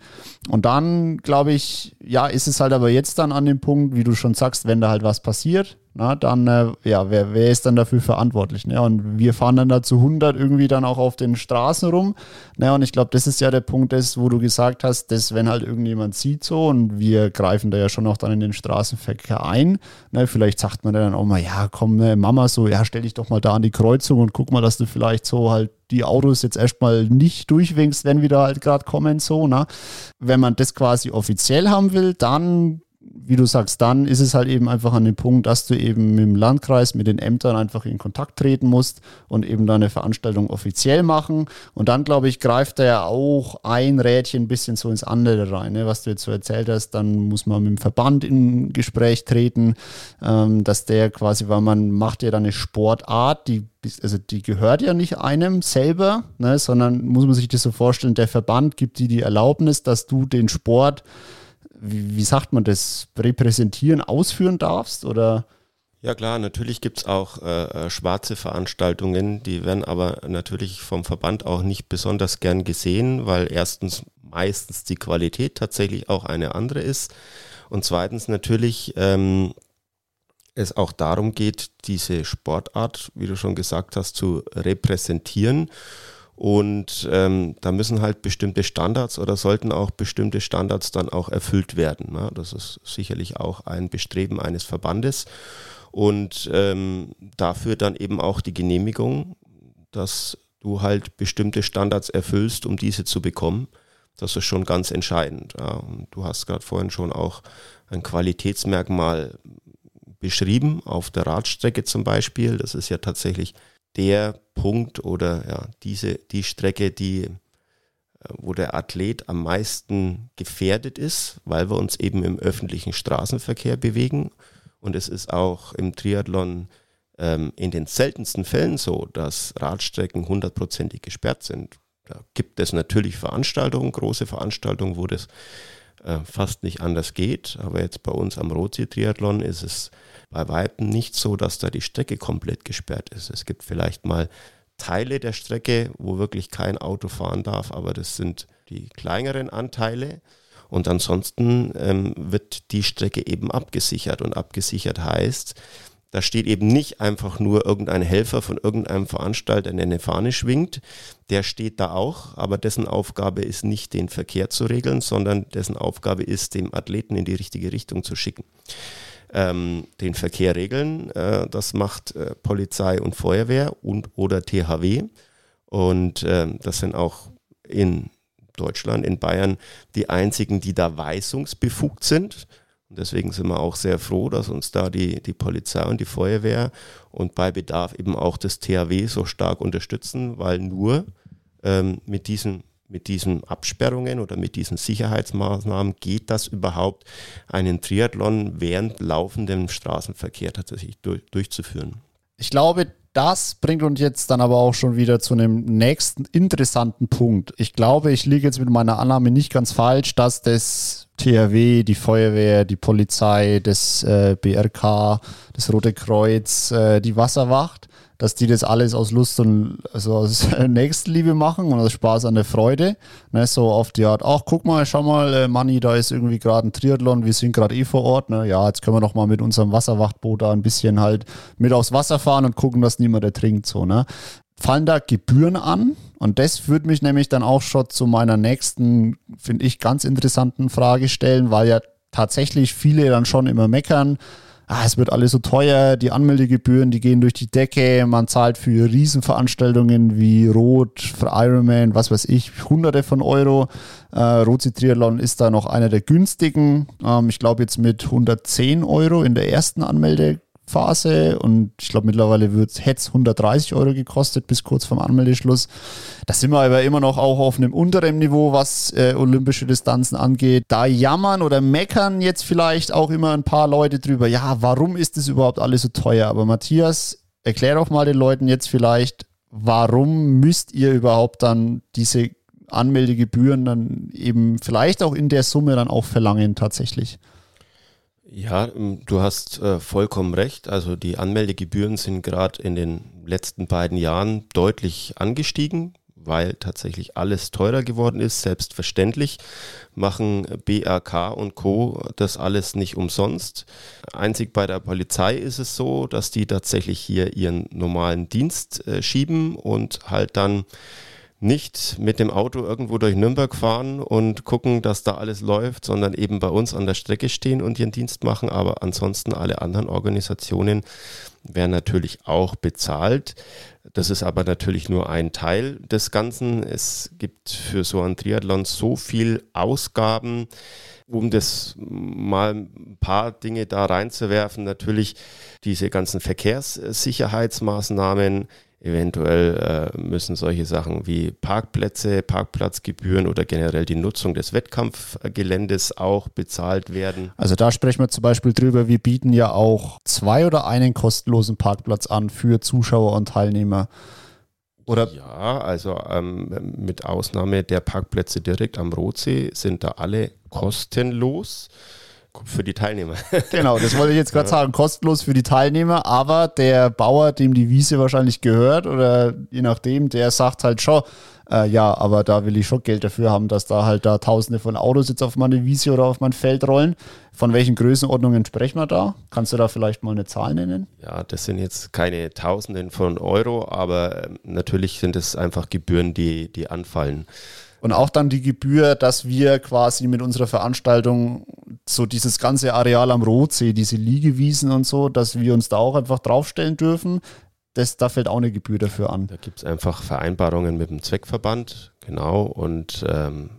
Und dann, glaube ich, ja, ist es halt aber jetzt dann an dem Punkt, wie du schon sagst, wenn da halt was passiert, na, dann, äh, ja, wer, wer ist dann dafür verantwortlich? Ne? Und wir fahren dann da zu 100 irgendwie dann auch auf den Straßen rum. Ne? Und ich glaube, das ist ja der Punkt, des, wo du gesagt hast, dass wenn halt irgendjemand sieht so und wir greifen da ja schon auch dann in den Straßenverkehr ein, ne? vielleicht sagt man dann auch mal, ja, komm, ne, Mama, so, ja, stell dich doch mal da an die Kreuzung und guck mal, dass du vielleicht so halt die Autos jetzt erstmal nicht durchwinkst, wenn wir da halt gerade kommen, so, ne? Wenn man das quasi offiziell haben will, dann wie du sagst, dann ist es halt eben einfach an dem Punkt, dass du eben mit dem Landkreis, mit den Ämtern einfach in Kontakt treten musst und eben deine Veranstaltung offiziell machen. Und dann, glaube ich, greift er ja auch ein Rädchen ein bisschen so ins andere rein, ne? was du jetzt so erzählt hast. Dann muss man mit dem Verband in Gespräch treten, ähm, dass der quasi, weil man macht ja dann eine Sportart, die also die gehört ja nicht einem selber, ne, sondern muss man sich das so vorstellen, der Verband gibt dir die Erlaubnis, dass du den Sport wie, wie sagt man das, repräsentieren, ausführen darfst? Oder? Ja klar, natürlich gibt es auch äh, äh, schwarze Veranstaltungen, die werden aber natürlich vom Verband auch nicht besonders gern gesehen, weil erstens meistens die Qualität tatsächlich auch eine andere ist und zweitens natürlich ähm, es auch darum geht, diese Sportart, wie du schon gesagt hast, zu repräsentieren und ähm, da müssen halt bestimmte Standards oder sollten auch bestimmte Standards dann auch erfüllt werden. Ne? Das ist sicherlich auch ein Bestreben eines Verbandes. Und ähm, dafür dann eben auch die Genehmigung, dass du halt bestimmte Standards erfüllst, um diese zu bekommen. Das ist schon ganz entscheidend. Ja. Du hast gerade vorhin schon auch ein Qualitätsmerkmal beschrieben, auf der Radstrecke zum Beispiel. Das ist ja tatsächlich der Punkt oder ja, diese, die Strecke, die, äh, wo der Athlet am meisten gefährdet ist, weil wir uns eben im öffentlichen Straßenverkehr bewegen. Und es ist auch im Triathlon ähm, in den seltensten Fällen so, dass Radstrecken hundertprozentig gesperrt sind. Da gibt es natürlich Veranstaltungen, große Veranstaltungen, wo das äh, fast nicht anders geht. Aber jetzt bei uns am Rotsee-Triathlon ist es bei Weitem nicht so, dass da die Strecke komplett gesperrt ist. Es gibt vielleicht mal Teile der Strecke, wo wirklich kein Auto fahren darf, aber das sind die kleineren Anteile. Und ansonsten ähm, wird die Strecke eben abgesichert. Und abgesichert heißt, da steht eben nicht einfach nur irgendein Helfer von irgendeinem Veranstalter, der eine Fahne schwingt. Der steht da auch, aber dessen Aufgabe ist nicht, den Verkehr zu regeln, sondern dessen Aufgabe ist, dem Athleten in die richtige Richtung zu schicken ähm, den Verkehr regeln. Äh, das macht äh, Polizei und Feuerwehr und oder THW. Und äh, das sind auch in Deutschland, in Bayern die einzigen, die da weisungsbefugt sind. Und deswegen sind wir auch sehr froh, dass uns da die, die Polizei und die Feuerwehr und bei Bedarf eben auch das THW so stark unterstützen, weil nur ähm, mit diesen mit diesen Absperrungen oder mit diesen Sicherheitsmaßnahmen geht das überhaupt, einen Triathlon während laufendem Straßenverkehr tatsächlich durch, durchzuführen? Ich glaube, das bringt uns jetzt dann aber auch schon wieder zu einem nächsten interessanten Punkt. Ich glaube, ich liege jetzt mit meiner Annahme nicht ganz falsch, dass das THW, die Feuerwehr, die Polizei, das äh, BRK, das Rote Kreuz, äh, die Wasserwacht, dass die das alles aus Lust und also aus Nächstenliebe machen und aus Spaß an der Freude. Ne, so auf die Art, ach guck mal, schau mal, äh, Manni, da ist irgendwie gerade ein Triathlon, wir sind gerade eh vor Ort. Ne? Ja, jetzt können wir doch mal mit unserem Wasserwachtboot da ein bisschen halt mit aufs Wasser fahren und gucken, dass niemand ertrinkt. So, ne? fallen da Gebühren an? Und das führt mich nämlich dann auch schon zu meiner nächsten, finde ich, ganz interessanten Frage stellen, weil ja tatsächlich viele dann schon immer meckern, ah, es wird alles so teuer, die Anmeldegebühren, die gehen durch die Decke, man zahlt für Riesenveranstaltungen wie Rot, für Ironman, was weiß ich, hunderte von Euro. Äh, Rotsee Triathlon ist da noch einer der günstigen. Ähm, ich glaube jetzt mit 110 Euro in der ersten Anmelde Phase und ich glaube mittlerweile hätte es 130 Euro gekostet bis kurz vorm Anmeldeschluss. Da sind wir aber immer noch auch auf einem unteren Niveau, was äh, olympische Distanzen angeht. Da jammern oder meckern jetzt vielleicht auch immer ein paar Leute drüber, ja, warum ist das überhaupt alles so teuer? Aber Matthias, erklär doch mal den Leuten jetzt vielleicht, warum müsst ihr überhaupt dann diese Anmeldegebühren dann eben vielleicht auch in der Summe dann auch verlangen tatsächlich? Ja, ähm, du hast äh, vollkommen recht. Also die Anmeldegebühren sind gerade in den letzten beiden Jahren deutlich angestiegen, weil tatsächlich alles teurer geworden ist. Selbstverständlich machen BRK und Co. das alles nicht umsonst. Einzig bei der Polizei ist es so, dass die tatsächlich hier ihren normalen Dienst äh, schieben und halt dann nicht mit dem Auto irgendwo durch Nürnberg fahren und gucken, dass da alles läuft, sondern eben bei uns an der Strecke stehen und ihren Dienst machen. Aber ansonsten alle anderen Organisationen werden natürlich auch bezahlt. Das ist aber natürlich nur ein Teil des Ganzen. Es gibt für so einen Triathlon so viel Ausgaben, um das mal ein paar Dinge da reinzuwerfen. Natürlich diese ganzen Verkehrssicherheitsmaßnahmen, Eventuell äh, müssen solche Sachen wie Parkplätze, Parkplatzgebühren oder generell die Nutzung des Wettkampfgeländes auch bezahlt werden. Also da sprechen wir zum Beispiel drüber, wir bieten ja auch zwei oder einen kostenlosen Parkplatz an für Zuschauer und Teilnehmer. Oder? Ja, also ähm, mit Ausnahme der Parkplätze direkt am Rotsee sind da alle kostenlos für die Teilnehmer. Genau, das wollte ich jetzt gerade sagen. Kostenlos für die Teilnehmer, aber der Bauer, dem die Wiese wahrscheinlich gehört oder je nachdem, der sagt halt schon, äh, ja, aber da will ich schon Geld dafür haben, dass da halt da tausende von Autos jetzt auf meine Wiese oder auf mein Feld rollen. Von welchen Größenordnungen sprechen wir da? Kannst du da vielleicht mal eine Zahl nennen? Ja, das sind jetzt keine Tausenden von Euro, aber ähm, natürlich sind es einfach Gebühren, die, die anfallen. Und auch dann die Gebühr, dass wir quasi mit unserer Veranstaltung so dieses ganze Areal am Rotsee, diese Liegewiesen und so, dass wir uns da auch einfach draufstellen dürfen. Das, da fällt auch eine Gebühr dafür an. Da gibt es einfach Vereinbarungen mit dem Zweckverband, genau. Und ähm,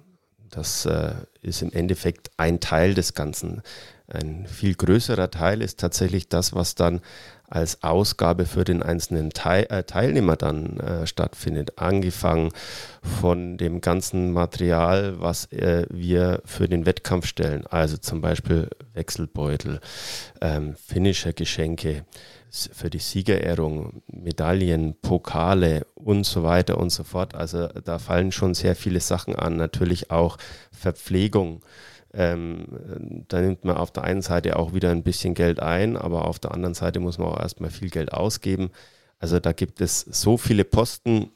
das äh, ist im Endeffekt ein Teil des Ganzen. Ein viel größerer Teil ist tatsächlich das, was dann als Ausgabe für den einzelnen Teil, äh, Teilnehmer dann äh, stattfindet. Angefangen von dem ganzen Material, was äh, wir für den Wettkampf stellen. Also zum Beispiel Wechselbeutel, ähm, Finisher-Geschenke für die Siegerehrung, Medaillen, Pokale und so weiter und so fort. Also da fallen schon sehr viele Sachen an. Natürlich auch Verpflegung ähm, da nimmt man auf der einen Seite auch wieder ein bisschen Geld ein, aber auf der anderen Seite muss man auch erstmal viel Geld ausgeben. Also da gibt es so viele Posten,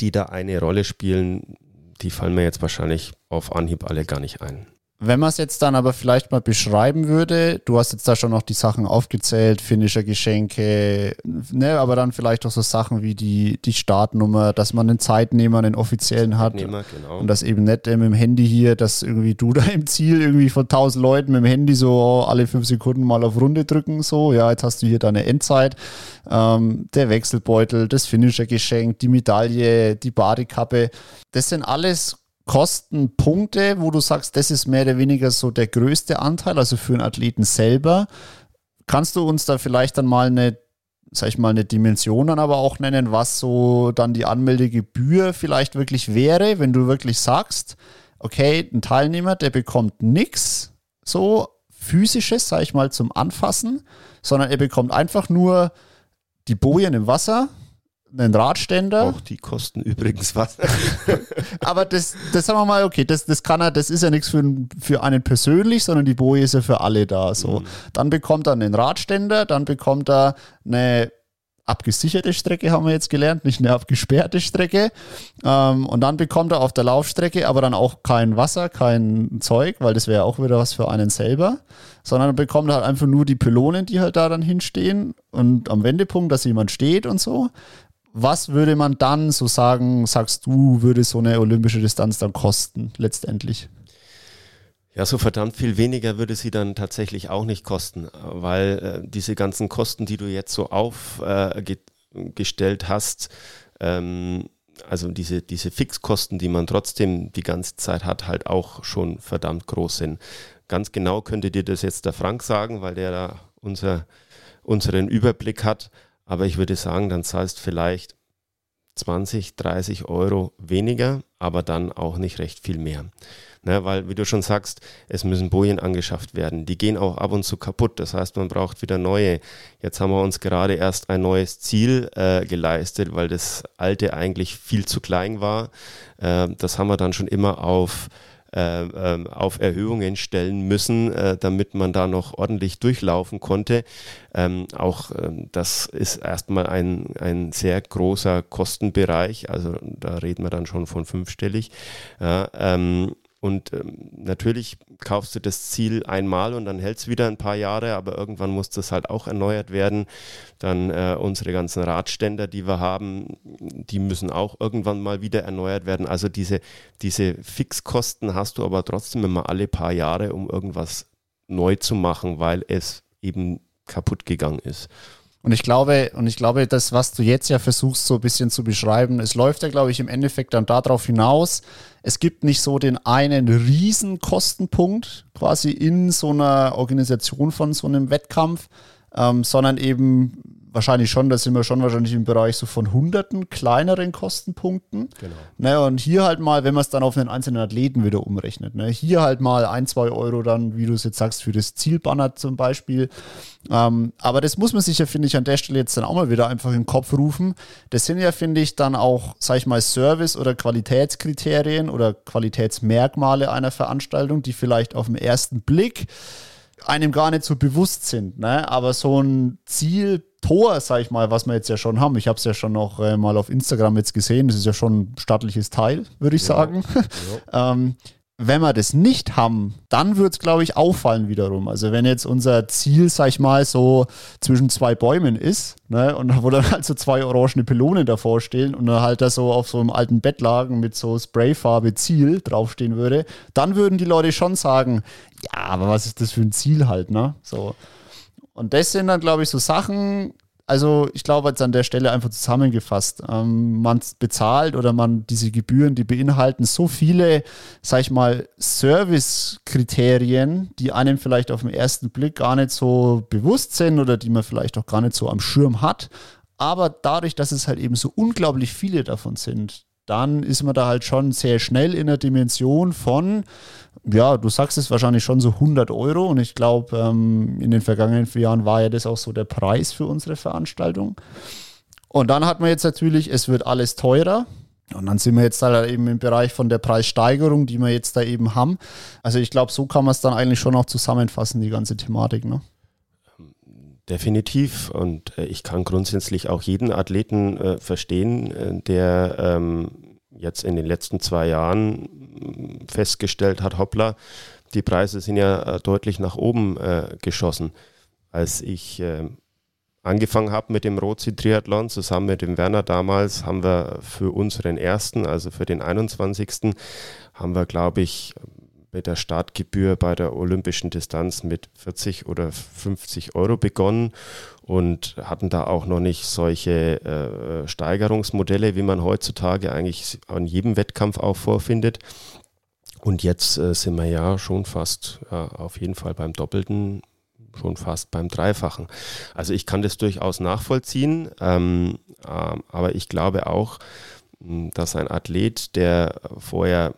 die da eine Rolle spielen, die fallen mir jetzt wahrscheinlich auf Anhieb alle gar nicht ein. Wenn man es jetzt dann aber vielleicht mal beschreiben würde, du hast jetzt da schon noch die Sachen aufgezählt, finnischer Geschenke, ne, aber dann vielleicht auch so Sachen wie die, die Startnummer, dass man einen Zeitnehmer, einen offiziellen hat. Zeitnehmer, genau. Und das eben nicht äh, mit dem Handy hier, dass irgendwie du da im Ziel irgendwie von tausend Leuten mit dem Handy so alle fünf Sekunden mal auf Runde drücken, so, ja, jetzt hast du hier deine Endzeit. Ähm, der Wechselbeutel, das finnischer Geschenk, die Medaille, die Badekappe, das sind alles Kostenpunkte, wo du sagst, das ist mehr oder weniger so der größte Anteil, also für einen Athleten selber. Kannst du uns da vielleicht dann mal eine, sag ich mal, eine Dimension dann aber auch nennen, was so dann die Anmeldegebühr vielleicht wirklich wäre, wenn du wirklich sagst, okay, ein Teilnehmer, der bekommt nichts so physisches, sag ich mal, zum Anfassen, sondern er bekommt einfach nur die Bojen im Wasser, einen Radständer. Auch die kosten übrigens was. Aber das, das sagen wir mal, okay, das, das kann er, das ist ja nichts für, für einen persönlich, sondern die Boje ist ja für alle da. So. Mhm. Dann bekommt er einen Radständer, dann bekommt er eine abgesicherte Strecke, haben wir jetzt gelernt, nicht eine abgesperrte Strecke. Ähm, und dann bekommt er auf der Laufstrecke aber dann auch kein Wasser, kein Zeug, weil das wäre auch wieder was für einen selber, sondern bekommt er halt einfach nur die Pylonen, die halt da dann hinstehen und am Wendepunkt, dass jemand steht und so. Was würde man dann so sagen, sagst du, würde so eine olympische Distanz dann kosten, letztendlich? Ja, so verdammt viel weniger würde sie dann tatsächlich auch nicht kosten, weil äh, diese ganzen Kosten, die du jetzt so aufgestellt äh, hast, ähm, also diese, diese Fixkosten, die man trotzdem die ganze Zeit hat, halt auch schon verdammt groß sind. Ganz genau könnte dir das jetzt der Frank sagen, weil der da unser, unseren Überblick hat. Aber ich würde sagen, dann zahlst vielleicht 20, 30 Euro weniger, aber dann auch nicht recht viel mehr. Ne, weil, wie du schon sagst, es müssen Bojen angeschafft werden. Die gehen auch ab und zu kaputt. Das heißt, man braucht wieder neue. Jetzt haben wir uns gerade erst ein neues Ziel äh, geleistet, weil das alte eigentlich viel zu klein war. Äh, das haben wir dann schon immer auf äh, ähm, auf Erhöhungen stellen müssen, äh, damit man da noch ordentlich durchlaufen konnte. Ähm, auch ähm, das ist erstmal ein, ein sehr großer Kostenbereich, also da reden wir dann schon von fünfstellig. Ja, ähm, und ähm, natürlich kaufst du das Ziel einmal und dann hält es wieder ein paar Jahre, aber irgendwann muss das halt auch erneuert werden. Dann äh, unsere ganzen Radständer, die wir haben, die müssen auch irgendwann mal wieder erneuert werden. Also diese, diese Fixkosten hast du aber trotzdem immer alle paar Jahre, um irgendwas neu zu machen, weil es eben kaputt gegangen ist. Und ich glaube, und ich glaube, das, was du jetzt ja versuchst, so ein bisschen zu beschreiben, es läuft ja, glaube ich, im Endeffekt dann darauf hinaus, es gibt nicht so den einen riesen Kostenpunkt quasi in so einer Organisation von so einem Wettkampf, ähm, sondern eben wahrscheinlich schon, da sind wir schon wahrscheinlich im Bereich so von hunderten kleineren Kostenpunkten. Genau. Ne, und hier halt mal, wenn man es dann auf einen einzelnen Athleten wieder umrechnet, ne, hier halt mal ein, zwei Euro dann, wie du es jetzt sagst, für das Zielbanner zum Beispiel. Ähm, aber das muss man sich ja, finde ich, an der Stelle jetzt dann auch mal wieder einfach in den Kopf rufen. Das sind ja, finde ich, dann auch, sag ich mal, Service- oder Qualitätskriterien oder Qualitätsmerkmale einer Veranstaltung, die vielleicht auf den ersten Blick einem gar nicht so bewusst sind. Ne? Aber so ein Zieltor, sag ich mal, was wir jetzt ja schon haben, ich habe es ja schon noch äh, mal auf Instagram jetzt gesehen, das ist ja schon ein stattliches Teil, würde ich ja. sagen. Ja. ähm, wenn wir das nicht haben, dann wird es, glaube ich, auffallen wiederum. Also wenn jetzt unser Ziel, sag ich mal, so zwischen zwei Bäumen ist, ne, und wo dann halt so zwei orangene Pylonen davor stehen und dann halt da so auf so einem alten Bettlagen mit so Sprayfarbe Ziel draufstehen würde, dann würden die Leute schon sagen, ja, aber was ist das für ein Ziel halt, ne? So. Und das sind dann, glaube ich, so Sachen, also ich glaube jetzt an der Stelle einfach zusammengefasst, ähm, man bezahlt oder man diese Gebühren, die beinhalten so viele, sag ich mal, Service-Kriterien, die einem vielleicht auf den ersten Blick gar nicht so bewusst sind oder die man vielleicht auch gar nicht so am Schirm hat. Aber dadurch, dass es halt eben so unglaublich viele davon sind, dann ist man da halt schon sehr schnell in der Dimension von, ja, du sagst es wahrscheinlich schon so 100 Euro und ich glaube, ähm, in den vergangenen vier Jahren war ja das auch so der Preis für unsere Veranstaltung. Und dann hat man jetzt natürlich, es wird alles teurer. Und dann sind wir jetzt da eben im Bereich von der Preissteigerung, die wir jetzt da eben haben. Also ich glaube, so kann man es dann eigentlich schon auch zusammenfassen, die ganze Thematik. Ne? Definitiv. Und äh, ich kann grundsätzlich auch jeden Athleten äh, verstehen, äh, der ähm, jetzt in den letzten zwei Jahren mm, festgestellt hat, hoppla, die Preise sind ja äh, deutlich nach oben äh, geschossen. Als ich äh, angefangen habe mit dem Rozi-Triathlon, zusammen mit dem Werner damals, haben wir für unseren ersten, also für den 21. haben wir, glaube ich, mit der Startgebühr bei der olympischen Distanz mit 40 oder 50 Euro begonnen und hatten da auch noch nicht solche äh, Steigerungsmodelle, wie man heutzutage eigentlich an jedem Wettkampf auch vorfindet. Und jetzt äh, sind wir ja schon fast ja, auf jeden Fall beim Doppelten, schon fast beim Dreifachen. Also ich kann das durchaus nachvollziehen, ähm, äh, aber ich glaube auch, dass ein Athlet, der vorher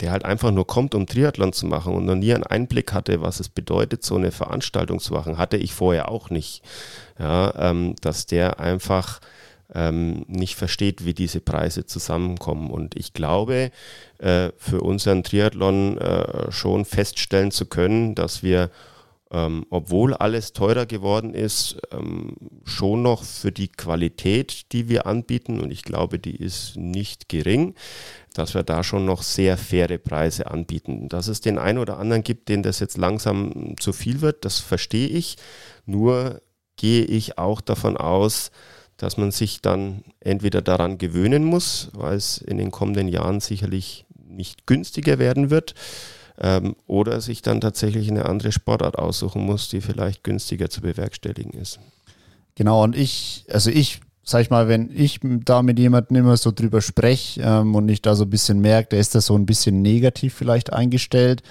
der halt einfach nur kommt, um Triathlon zu machen und noch nie einen Einblick hatte, was es bedeutet, so eine Veranstaltung zu machen, hatte ich vorher auch nicht. Ja, ähm, dass der einfach ähm, nicht versteht, wie diese Preise zusammenkommen. Und ich glaube, äh, für unseren Triathlon äh, schon feststellen zu können, dass wir ähm, obwohl alles teurer geworden ist, ähm, schon noch für die Qualität, die wir anbieten, und ich glaube, die ist nicht gering, dass wir da schon noch sehr faire Preise anbieten. Dass es den einen oder anderen gibt, den das jetzt langsam zu viel wird, das verstehe ich. Nur gehe ich auch davon aus, dass man sich dann entweder daran gewöhnen muss, weil es in den kommenden Jahren sicherlich nicht günstiger werden wird, ähm, oder sich dann tatsächlich eine andere Sportart aussuchen muss, die vielleicht günstiger zu bewerkstelligen ist. Genau, und ich, also ich, sag ich mal, wenn ich da mit jemandem immer so drüber spreche ähm, und ich da so ein bisschen merke, der ist da so ein bisschen negativ vielleicht eingestellt.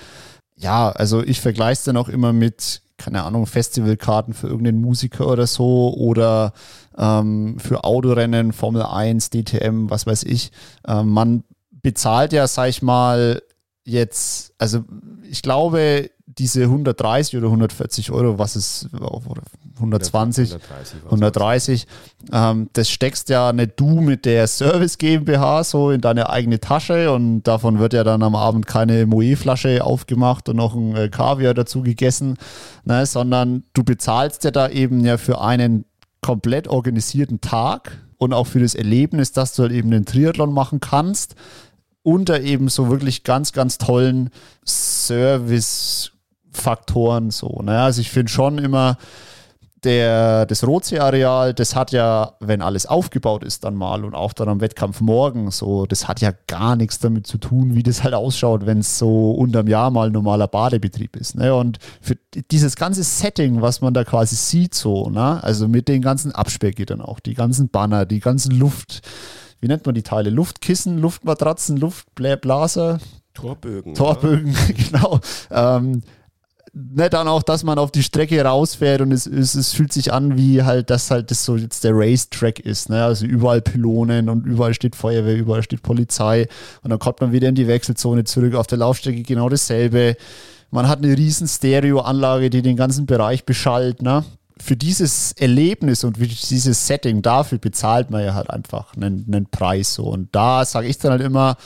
Ja, also ich vergleiche es dann auch immer mit, keine Ahnung, Festivalkarten für irgendeinen Musiker oder so oder ähm, für Autorennen, Formel 1, DTM, was weiß ich. Ähm, man bezahlt ja, sag ich mal, jetzt, also ich glaube, diese 130 oder 140 Euro, was ist, oder 120, 130, 130 ähm, das steckst ja nicht du mit der Service GmbH so in deine eigene Tasche und davon wird ja dann am Abend keine Moe-Flasche aufgemacht und noch ein äh, Kaviar dazu gegessen, ne, sondern du bezahlst ja da eben ja für einen komplett organisierten Tag und auch für das Erlebnis, dass du halt eben den Triathlon machen kannst unter eben so wirklich ganz, ganz tollen Service-Faktoren so. Ne? Also ich finde schon immer, der, das Rotsee-Areal, das hat ja, wenn alles aufgebaut ist dann mal und auch dann am Wettkampf morgen, so, das hat ja gar nichts damit zu tun, wie das halt ausschaut, wenn es so unterm Jahr mal normaler Badebetrieb ist. Ne? Und für dieses ganze Setting, was man da quasi sieht, so, ne? also mit den ganzen Absperrgittern auch, die ganzen Banner, die ganzen Luft, wie nennt man die Teile? Luftkissen, Luftmatratzen, Luftblaser? Torbögen. Torbögen, genau. Ähm, ne, dann auch, dass man auf die Strecke rausfährt und es, es, es fühlt sich an, wie halt das halt das so jetzt der Racetrack ist. Ne? Also überall Pylonen und überall steht Feuerwehr, überall steht Polizei und dann kommt man wieder in die Wechselzone zurück. Auf der Laufstrecke genau dasselbe. Man hat eine riesen Stereoanlage, die den ganzen Bereich beschallt. Ne? Für dieses Erlebnis und für dieses Setting, dafür bezahlt man ja halt einfach einen, einen Preis so. Und da sage ich dann halt immer,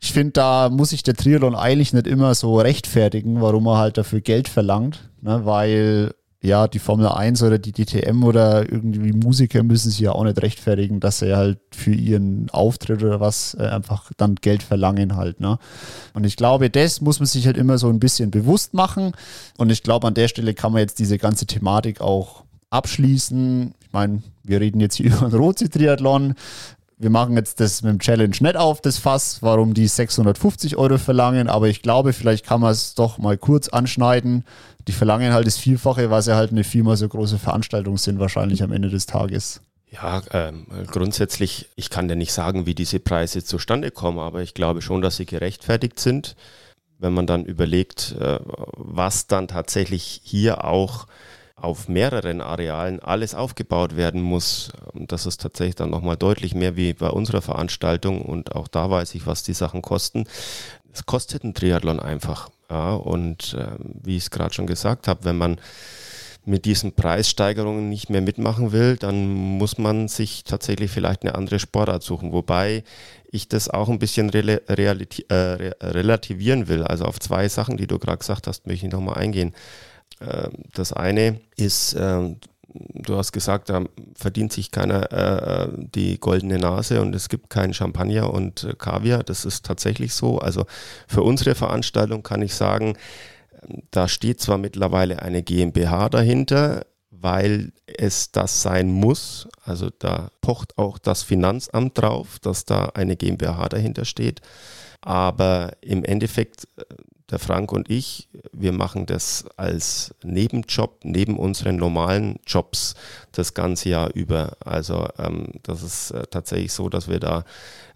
ich finde, da muss sich der Triathlon eigentlich nicht immer so rechtfertigen, warum er halt dafür Geld verlangt, ne? weil ja, die Formel 1 oder die DTM oder irgendwie Musiker müssen sich ja auch nicht rechtfertigen, dass sie halt für ihren Auftritt oder was äh, einfach dann Geld verlangen halt. Ne? Und ich glaube, das muss man sich halt immer so ein bisschen bewusst machen. Und ich glaube, an der Stelle kann man jetzt diese ganze Thematik auch abschließen. Ich meine, wir reden jetzt hier über den Rotsee-Triathlon wir machen jetzt das mit dem Challenge nicht auf, das Fass, warum die 650 Euro verlangen, aber ich glaube, vielleicht kann man es doch mal kurz anschneiden. Die verlangen halt das Vielfache, weil sie halt eine viermal so große Veranstaltung sind, wahrscheinlich am Ende des Tages. Ja, ähm, grundsätzlich, ich kann dir nicht sagen, wie diese Preise zustande kommen, aber ich glaube schon, dass sie gerechtfertigt sind. Wenn man dann überlegt, äh, was dann tatsächlich hier auch auf mehreren Arealen alles aufgebaut werden muss. Und das ist tatsächlich dann nochmal deutlich mehr wie bei unserer Veranstaltung. Und auch da weiß ich, was die Sachen kosten. Es kostet ein Triathlon einfach. Ja, und äh, wie ich es gerade schon gesagt habe, wenn man mit diesen Preissteigerungen nicht mehr mitmachen will, dann muss man sich tatsächlich vielleicht eine andere Sportart suchen. Wobei ich das auch ein bisschen äh, relativieren will. Also auf zwei Sachen, die du gerade gesagt hast, möchte ich nochmal eingehen. Ähm, das eine ist, ähm, du hast gesagt, da verdient sich keiner äh, die goldene Nase und es gibt keinen Champagner und äh, Kaviar. Das ist tatsächlich so. Also für unsere Veranstaltung kann ich sagen, da steht zwar mittlerweile eine GmbH dahinter, weil es das sein muss. Also da pocht auch das Finanzamt drauf, dass da eine GmbH dahinter steht. Aber im Endeffekt äh, der Frank und ich, wir machen das als Nebenjob, neben unseren normalen Jobs das ganze Jahr über. Also ähm, das ist äh, tatsächlich so, dass wir da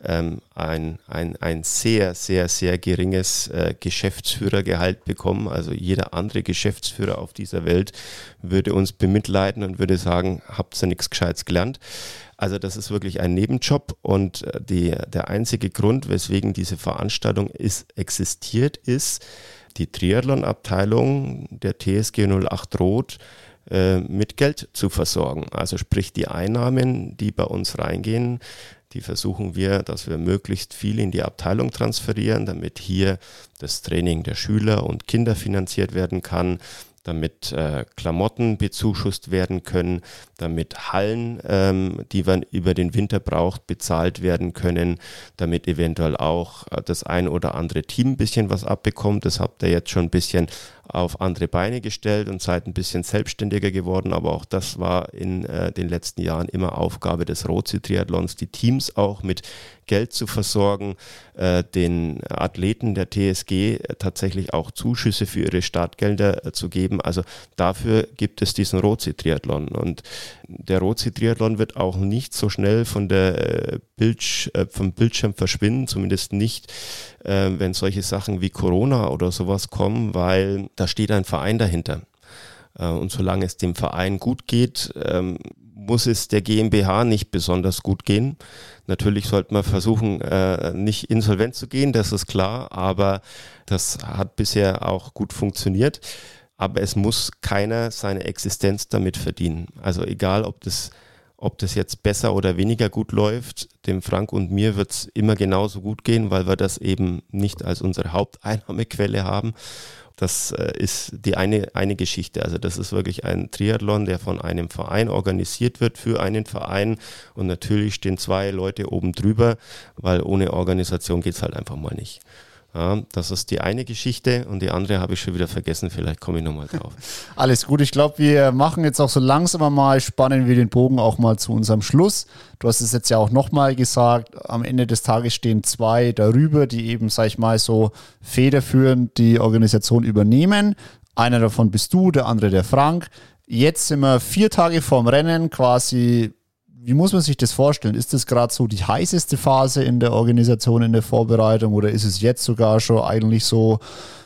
ähm, ein, ein, ein sehr, sehr, sehr geringes äh, Geschäftsführergehalt bekommen. Also jeder andere Geschäftsführer auf dieser Welt würde uns bemitleiden und würde sagen, habt ihr nichts Gescheites gelernt. Also das ist wirklich ein Nebenjob und äh, die, der einzige Grund, weswegen diese Veranstaltung ist, existiert, ist, die Triathlon-Abteilung der TSG 08 Rot äh, mit Geld zu versorgen. Also sprich die Einnahmen, die bei uns reingehen, die versuchen wir, dass wir möglichst viel in die Abteilung transferieren, damit hier das Training der Schüler und Kinder finanziert werden kann, damit äh, Klamotten bezuschusst werden können, damit Hallen, ähm, die man über den Winter braucht, bezahlt werden können, damit eventuell auch äh, das ein oder andere Team ein bisschen was abbekommt. Das habt ihr jetzt schon ein bisschen auf andere Beine gestellt und seid ein bisschen selbstständiger geworden. Aber auch das war in äh, den letzten Jahren immer Aufgabe des Rozi-Triathlons, die Teams auch mit Geld zu versorgen, äh, den Athleten der TSG tatsächlich auch Zuschüsse für ihre Startgelder äh, zu geben. Also dafür gibt es diesen Rozi-Triathlon. Und der Rozi-Triathlon wird auch nicht so schnell von der äh, Bild, äh, vom Bildschirm verschwinden, zumindest nicht, äh, wenn solche Sachen wie Corona oder sowas kommen, weil da steht ein Verein dahinter. Äh, und solange es dem Verein gut geht, ähm, muss es der GmbH nicht besonders gut gehen. Natürlich sollte man versuchen, äh, nicht insolvent zu gehen, das ist klar, aber das hat bisher auch gut funktioniert. Aber es muss keiner seine Existenz damit verdienen. Also egal, ob das, ob das jetzt besser oder weniger gut läuft, dem Frank und mir wird es immer genauso gut gehen, weil wir das eben nicht als unsere Haupteinnahmequelle haben. Das äh, ist die eine, eine Geschichte. Also das ist wirklich ein Triathlon, der von einem Verein organisiert wird für einen Verein. Und natürlich stehen zwei Leute oben drüber, weil ohne Organisation geht es halt einfach mal nicht. Ja, das ist die eine Geschichte und die andere habe ich schon wieder vergessen. Vielleicht komme ich nochmal drauf. Alles gut. Ich glaube, wir machen jetzt auch so langsam mal, spannen wir den Bogen auch mal zu unserem Schluss. Du hast es jetzt ja auch nochmal gesagt. Am Ende des Tages stehen zwei darüber, die eben, sag ich mal, so federführend die Organisation übernehmen. Einer davon bist du, der andere der Frank. Jetzt sind wir vier Tage vorm Rennen, quasi wie muss man sich das vorstellen? Ist das gerade so die heißeste Phase in der Organisation, in der Vorbereitung oder ist es jetzt sogar schon eigentlich so,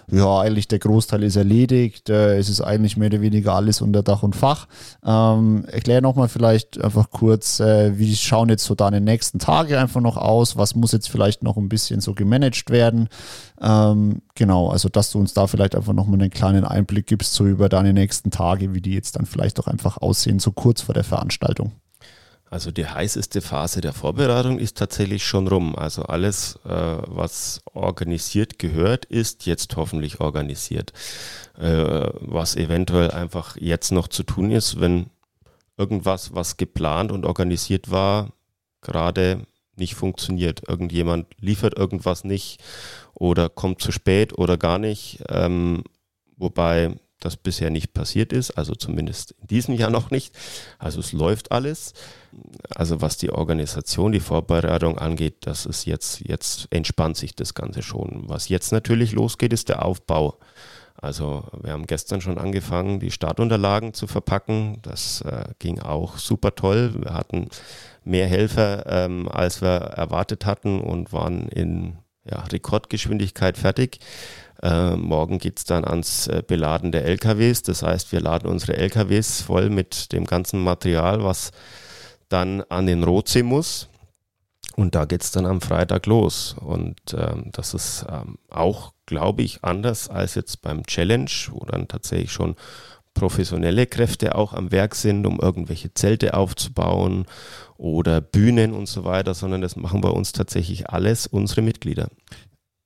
ja, eigentlich der Großteil ist erledigt, äh, es ist eigentlich mehr oder weniger alles unter Dach und Fach. Ähm, erklär nochmal vielleicht einfach kurz, äh, wie schauen jetzt so deine nächsten Tage einfach noch aus? Was muss jetzt vielleicht noch ein bisschen so gemanagt werden? Ähm, genau, also dass du uns da vielleicht einfach nochmal einen kleinen Einblick gibst, so über deine nächsten Tage, wie die jetzt dann vielleicht auch einfach aussehen, so kurz vor der Veranstaltung. Also die heißeste Phase der Vorbereitung ist tatsächlich schon rum. Also alles, äh, was organisiert gehört, ist jetzt hoffentlich organisiert. Äh, was eventuell einfach jetzt noch zu tun ist, wenn irgendwas, was geplant und organisiert war, gerade nicht funktioniert. Irgendjemand liefert irgendwas nicht oder kommt zu spät oder gar nicht. Ähm, wobei das bisher nicht passiert ist, also zumindest in diesem Jahr noch nicht. Also es läuft alles. Also was die Organisation, die Vorbereitung angeht, das ist jetzt, jetzt entspannt sich das Ganze schon. Was jetzt natürlich losgeht, ist der Aufbau. Also wir haben gestern schon angefangen, die Startunterlagen zu verpacken. Das äh, ging auch super toll. Wir hatten mehr Helfer, ähm, als wir erwartet hatten und waren in ja, Rekordgeschwindigkeit fertig. Äh, morgen geht es dann ans äh, Beladen der LKWs. Das heißt, wir laden unsere LKWs voll mit dem ganzen Material, was dann an den Rotsee muss. Und da geht es dann am Freitag los. Und ähm, das ist ähm, auch, glaube ich, anders als jetzt beim Challenge, wo dann tatsächlich schon professionelle Kräfte auch am Werk sind, um irgendwelche Zelte aufzubauen oder Bühnen und so weiter, sondern das machen bei uns tatsächlich alles unsere Mitglieder.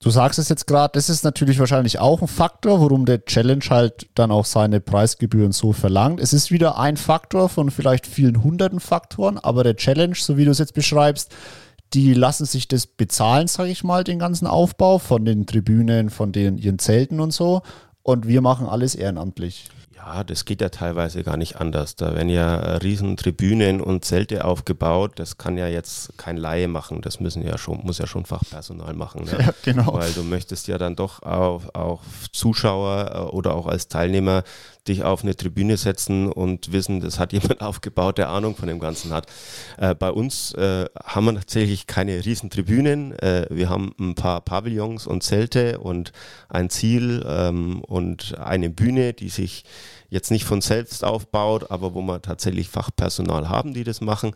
Du sagst es jetzt gerade, das ist natürlich wahrscheinlich auch ein Faktor, warum der Challenge halt dann auch seine Preisgebühren so verlangt. Es ist wieder ein Faktor von vielleicht vielen hunderten Faktoren, aber der Challenge, so wie du es jetzt beschreibst, die lassen sich das bezahlen, sage ich mal, den ganzen Aufbau von den Tribünen, von den ihren Zelten und so. Und wir machen alles ehrenamtlich. Ja, das geht ja teilweise gar nicht anders. Da werden ja äh, riesen Tribünen und Zelte aufgebaut. Das kann ja jetzt kein Laie machen. Das müssen ja schon, muss ja schon Fachpersonal machen. Ne? Ja, genau. Weil du möchtest ja dann doch auch, auch Zuschauer äh, oder auch als Teilnehmer dich auf eine Tribüne setzen und wissen, das hat jemand aufgebaut, der Ahnung von dem Ganzen hat. Äh, bei uns äh, haben wir tatsächlich keine riesen Tribünen. Äh, wir haben ein paar Pavillons und Zelte und ein Ziel ähm, und eine Bühne, die sich jetzt nicht von selbst aufbaut, aber wo wir tatsächlich Fachpersonal haben, die das machen.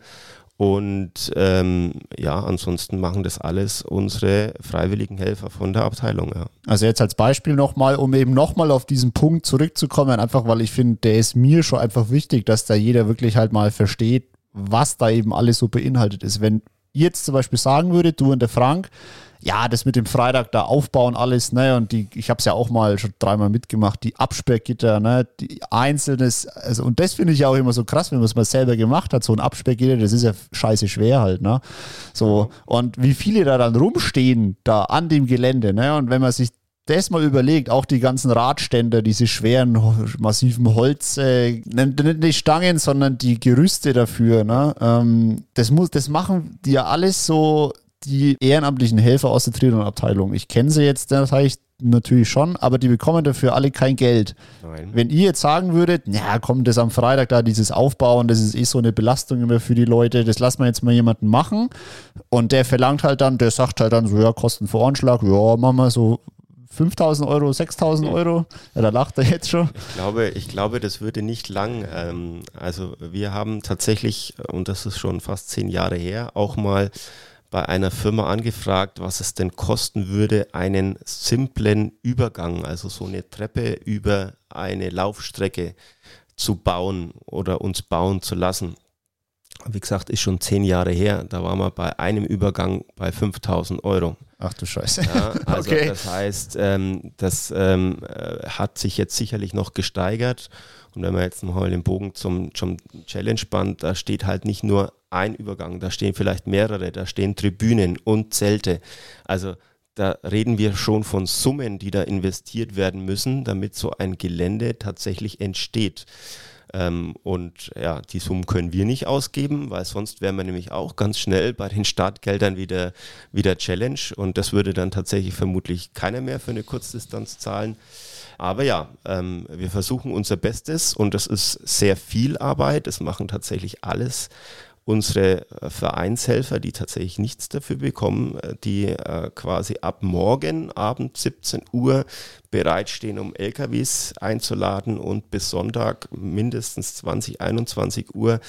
Und ähm, ja, ansonsten machen das alles unsere freiwilligen Helfer von der Abteilung. Ja. Also jetzt als Beispiel nochmal, um eben nochmal auf diesen Punkt zurückzukommen, einfach weil ich finde, der ist mir schon einfach wichtig, dass da jeder wirklich halt mal versteht, was da eben alles so beinhaltet ist. Wenn ihr jetzt zum Beispiel sagen würde, du und der Frank, ja, das mit dem Freitag da aufbauen alles, ne, und die, ich habe es ja auch mal schon dreimal mitgemacht, die Absperrgitter, ne, die einzelnes, also und das finde ich auch immer so krass, wenn man es mal selber gemacht hat, so ein Absperrgitter, das ist ja scheiße schwer halt, ne, so, und wie viele da dann rumstehen, da an dem Gelände, ne, und wenn man sich das mal überlegt, auch die ganzen Radständer, diese schweren, massiven Holz, äh, nicht die Stangen, sondern die Gerüste dafür, ne? Ähm, das, muss, das machen die ja alles so die ehrenamtlichen Helfer aus der Triathlon-Abteilung. Ich kenne sie jetzt natürlich, natürlich schon, aber die bekommen dafür alle kein Geld. Nein. Wenn ihr jetzt sagen würdet, ja komm, das am Freitag da, dieses Aufbauen, das ist eh so eine Belastung immer für die Leute, das lassen wir jetzt mal jemanden machen und der verlangt halt dann, der sagt halt dann so, ja, Kosten vor Anschlag, ja, machen wir so 5000 Euro, 6000 Euro? Ja, da lacht er jetzt schon. Ich glaube, ich glaube das würde nicht lang. Ähm, also wir haben tatsächlich, und das ist schon fast zehn Jahre her, auch mal bei einer Firma angefragt, was es denn kosten würde, einen simplen Übergang, also so eine Treppe über eine Laufstrecke zu bauen oder uns bauen zu lassen. Wie gesagt, ist schon zehn Jahre her. Da waren wir bei einem Übergang bei 5000 Euro. Ach du Scheiße. Ja, also okay. das heißt, ähm, das ähm, äh, hat sich jetzt sicherlich noch gesteigert. Und wenn man jetzt mal den Bogen zum, zum Challenge spannt, da steht halt nicht nur ein Übergang, da stehen vielleicht mehrere, da stehen Tribünen und Zelte. Also da reden wir schon von Summen, die da investiert werden müssen, damit so ein Gelände tatsächlich entsteht. Ähm, und ja, die Summen können wir nicht ausgeben, weil sonst wären wir nämlich auch ganz schnell bei den Startgeldern wieder, wieder Challenge und das würde dann tatsächlich vermutlich keiner mehr für eine Kurzdistanz zahlen. Aber ja, ähm, wir versuchen unser Bestes und das ist sehr viel Arbeit. Das machen tatsächlich alles unsere äh, Vereinshelfer, die tatsächlich nichts dafür bekommen, äh, die äh, quasi ab morgen Abend 17 Uhr bereitstehen, um LKWs einzuladen und bis Sonntag mindestens 20, 21 Uhr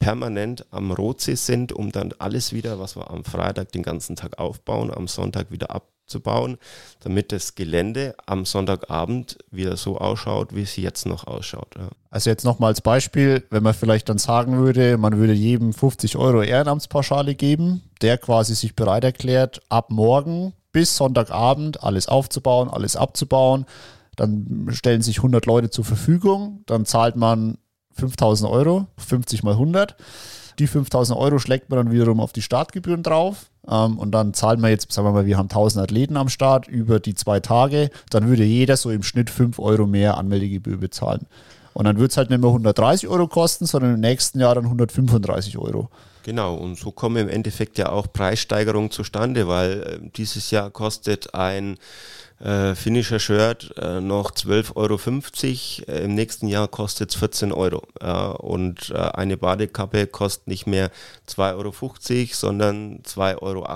permanent am Rotsee sind, um dann alles wieder, was wir am Freitag den ganzen Tag aufbauen, am Sonntag wieder ab zu bauen, damit das Gelände am Sonntagabend wieder so ausschaut, wie es jetzt noch ausschaut. Ja. Also jetzt nochmal als Beispiel, wenn man vielleicht dann sagen würde, man würde jedem 50 Euro Ehrenamtspauschale geben, der quasi sich bereit erklärt, ab morgen bis Sonntagabend alles aufzubauen, alles abzubauen. Dann stellen sich 100 Leute zur Verfügung, dann zahlt man 5000 Euro, 50 mal 100. Die 5000 Euro schlägt man dann wiederum auf die Startgebühren drauf. Ähm, und dann zahlen wir jetzt, sagen wir mal, wir haben 1000 Athleten am Start über die zwei Tage. Dann würde jeder so im Schnitt 5 Euro mehr Anmeldegebühr bezahlen. Und dann wird es halt nicht mehr 130 Euro kosten, sondern im nächsten Jahr dann 135 Euro. Genau, und so kommen im Endeffekt ja auch Preissteigerungen zustande, weil äh, dieses Jahr kostet ein äh, Finisher Shirt äh, noch 12,50 Euro. Äh, Im nächsten Jahr kostet es 14 Euro. Äh, und äh, eine Badekappe kostet nicht mehr 2,50 Euro, sondern 2,80 Euro.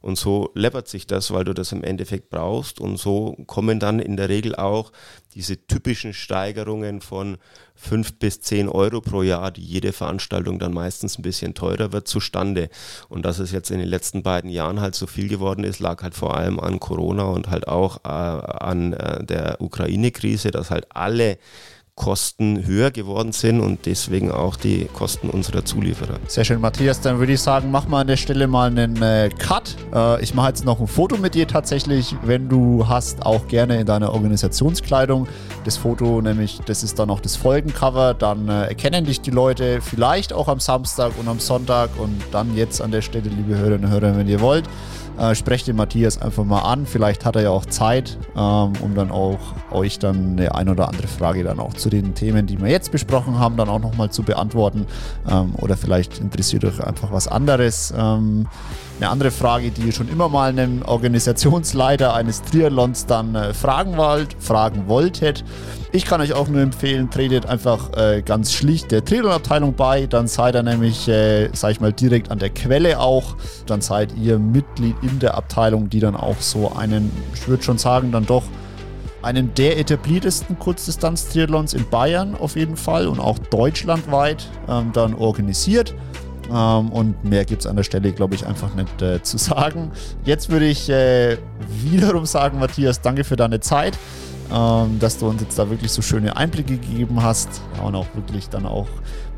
Und so läppert sich das, weil du das im Endeffekt brauchst. Und so kommen dann in der Regel auch diese typischen Steigerungen von 5 bis 10 Euro pro Jahr, die jede Veranstaltung dann meistens ein bisschen teurer wird, zustande. Und dass es jetzt in den letzten beiden Jahren halt so viel geworden ist, lag halt vor allem an Corona und halt auch äh, an äh, der Ukraine-Krise, dass halt alle Kosten höher geworden sind und deswegen auch die Kosten unserer Zulieferer. Sehr schön, Matthias. Dann würde ich sagen, mach mal an der Stelle mal einen äh, Cut. Äh, ich mache jetzt noch ein Foto mit dir tatsächlich, wenn du hast, auch gerne in deiner Organisationskleidung. Das Foto nämlich, das ist dann auch das Folgencover. Dann äh, erkennen dich die Leute vielleicht auch am Samstag und am Sonntag und dann jetzt an der Stelle, liebe Hörerinnen und Hörer, wenn ihr wollt äh, sprecht den Matthias einfach mal an. Vielleicht hat er ja auch Zeit, ähm, um dann auch euch dann eine ein oder andere Frage dann auch zu den Themen, die wir jetzt besprochen haben, dann auch nochmal zu beantworten. Ähm, oder vielleicht interessiert euch einfach was anderes. Ähm, eine andere Frage, die ihr schon immer mal einem Organisationsleiter eines Triathlons dann äh, fragen wollt, fragen wolltet. Ich kann euch auch nur empfehlen, tretet einfach äh, ganz schlicht der Triathlon-Abteilung bei. Dann seid ihr nämlich, äh, sag ich mal, direkt an der Quelle auch. Dann seid ihr Mitglied in der Abteilung, die dann auch so einen, ich würde schon sagen, dann doch einen der etabliertesten Kurzdistanz-Triathlons in Bayern auf jeden Fall und auch deutschlandweit ähm, dann organisiert. Ähm, und mehr gibt es an der Stelle, glaube ich, einfach nicht äh, zu sagen. Jetzt würde ich äh, wiederum sagen, Matthias, danke für deine Zeit, ähm, dass du uns jetzt da wirklich so schöne Einblicke gegeben hast und auch wirklich dann auch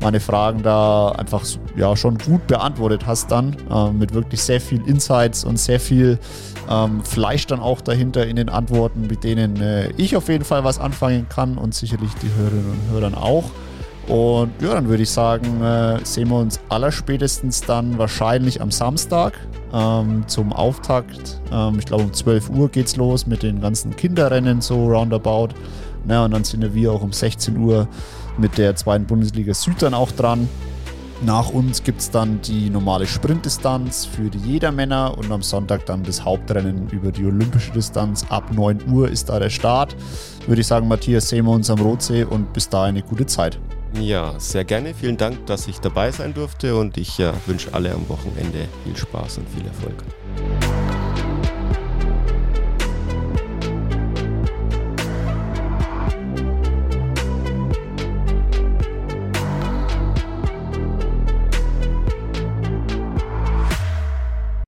meine Fragen da einfach ja, schon gut beantwortet hast dann äh, mit wirklich sehr viel Insights und sehr viel ähm, Fleisch dann auch dahinter in den Antworten, mit denen äh, ich auf jeden Fall was anfangen kann und sicherlich die Hörerinnen und Hörer auch. Und ja, dann würde ich sagen, äh, sehen wir uns allerspätestens dann wahrscheinlich am Samstag ähm, zum Auftakt. Ähm, ich glaube, um 12 Uhr geht's los mit den ganzen Kinderrennen, so roundabout. Na, und dann sind wir auch um 16 Uhr mit der zweiten Bundesliga Süd dann auch dran. Nach uns gibt es dann die normale Sprintdistanz für die Jedermänner und am Sonntag dann das Hauptrennen über die olympische Distanz. Ab 9 Uhr ist da der Start. Würde ich sagen, Matthias, sehen wir uns am Rotsee und bis dahin eine gute Zeit. Ja, sehr gerne. Vielen Dank, dass ich dabei sein durfte und ich äh, wünsche alle am Wochenende viel Spaß und viel Erfolg.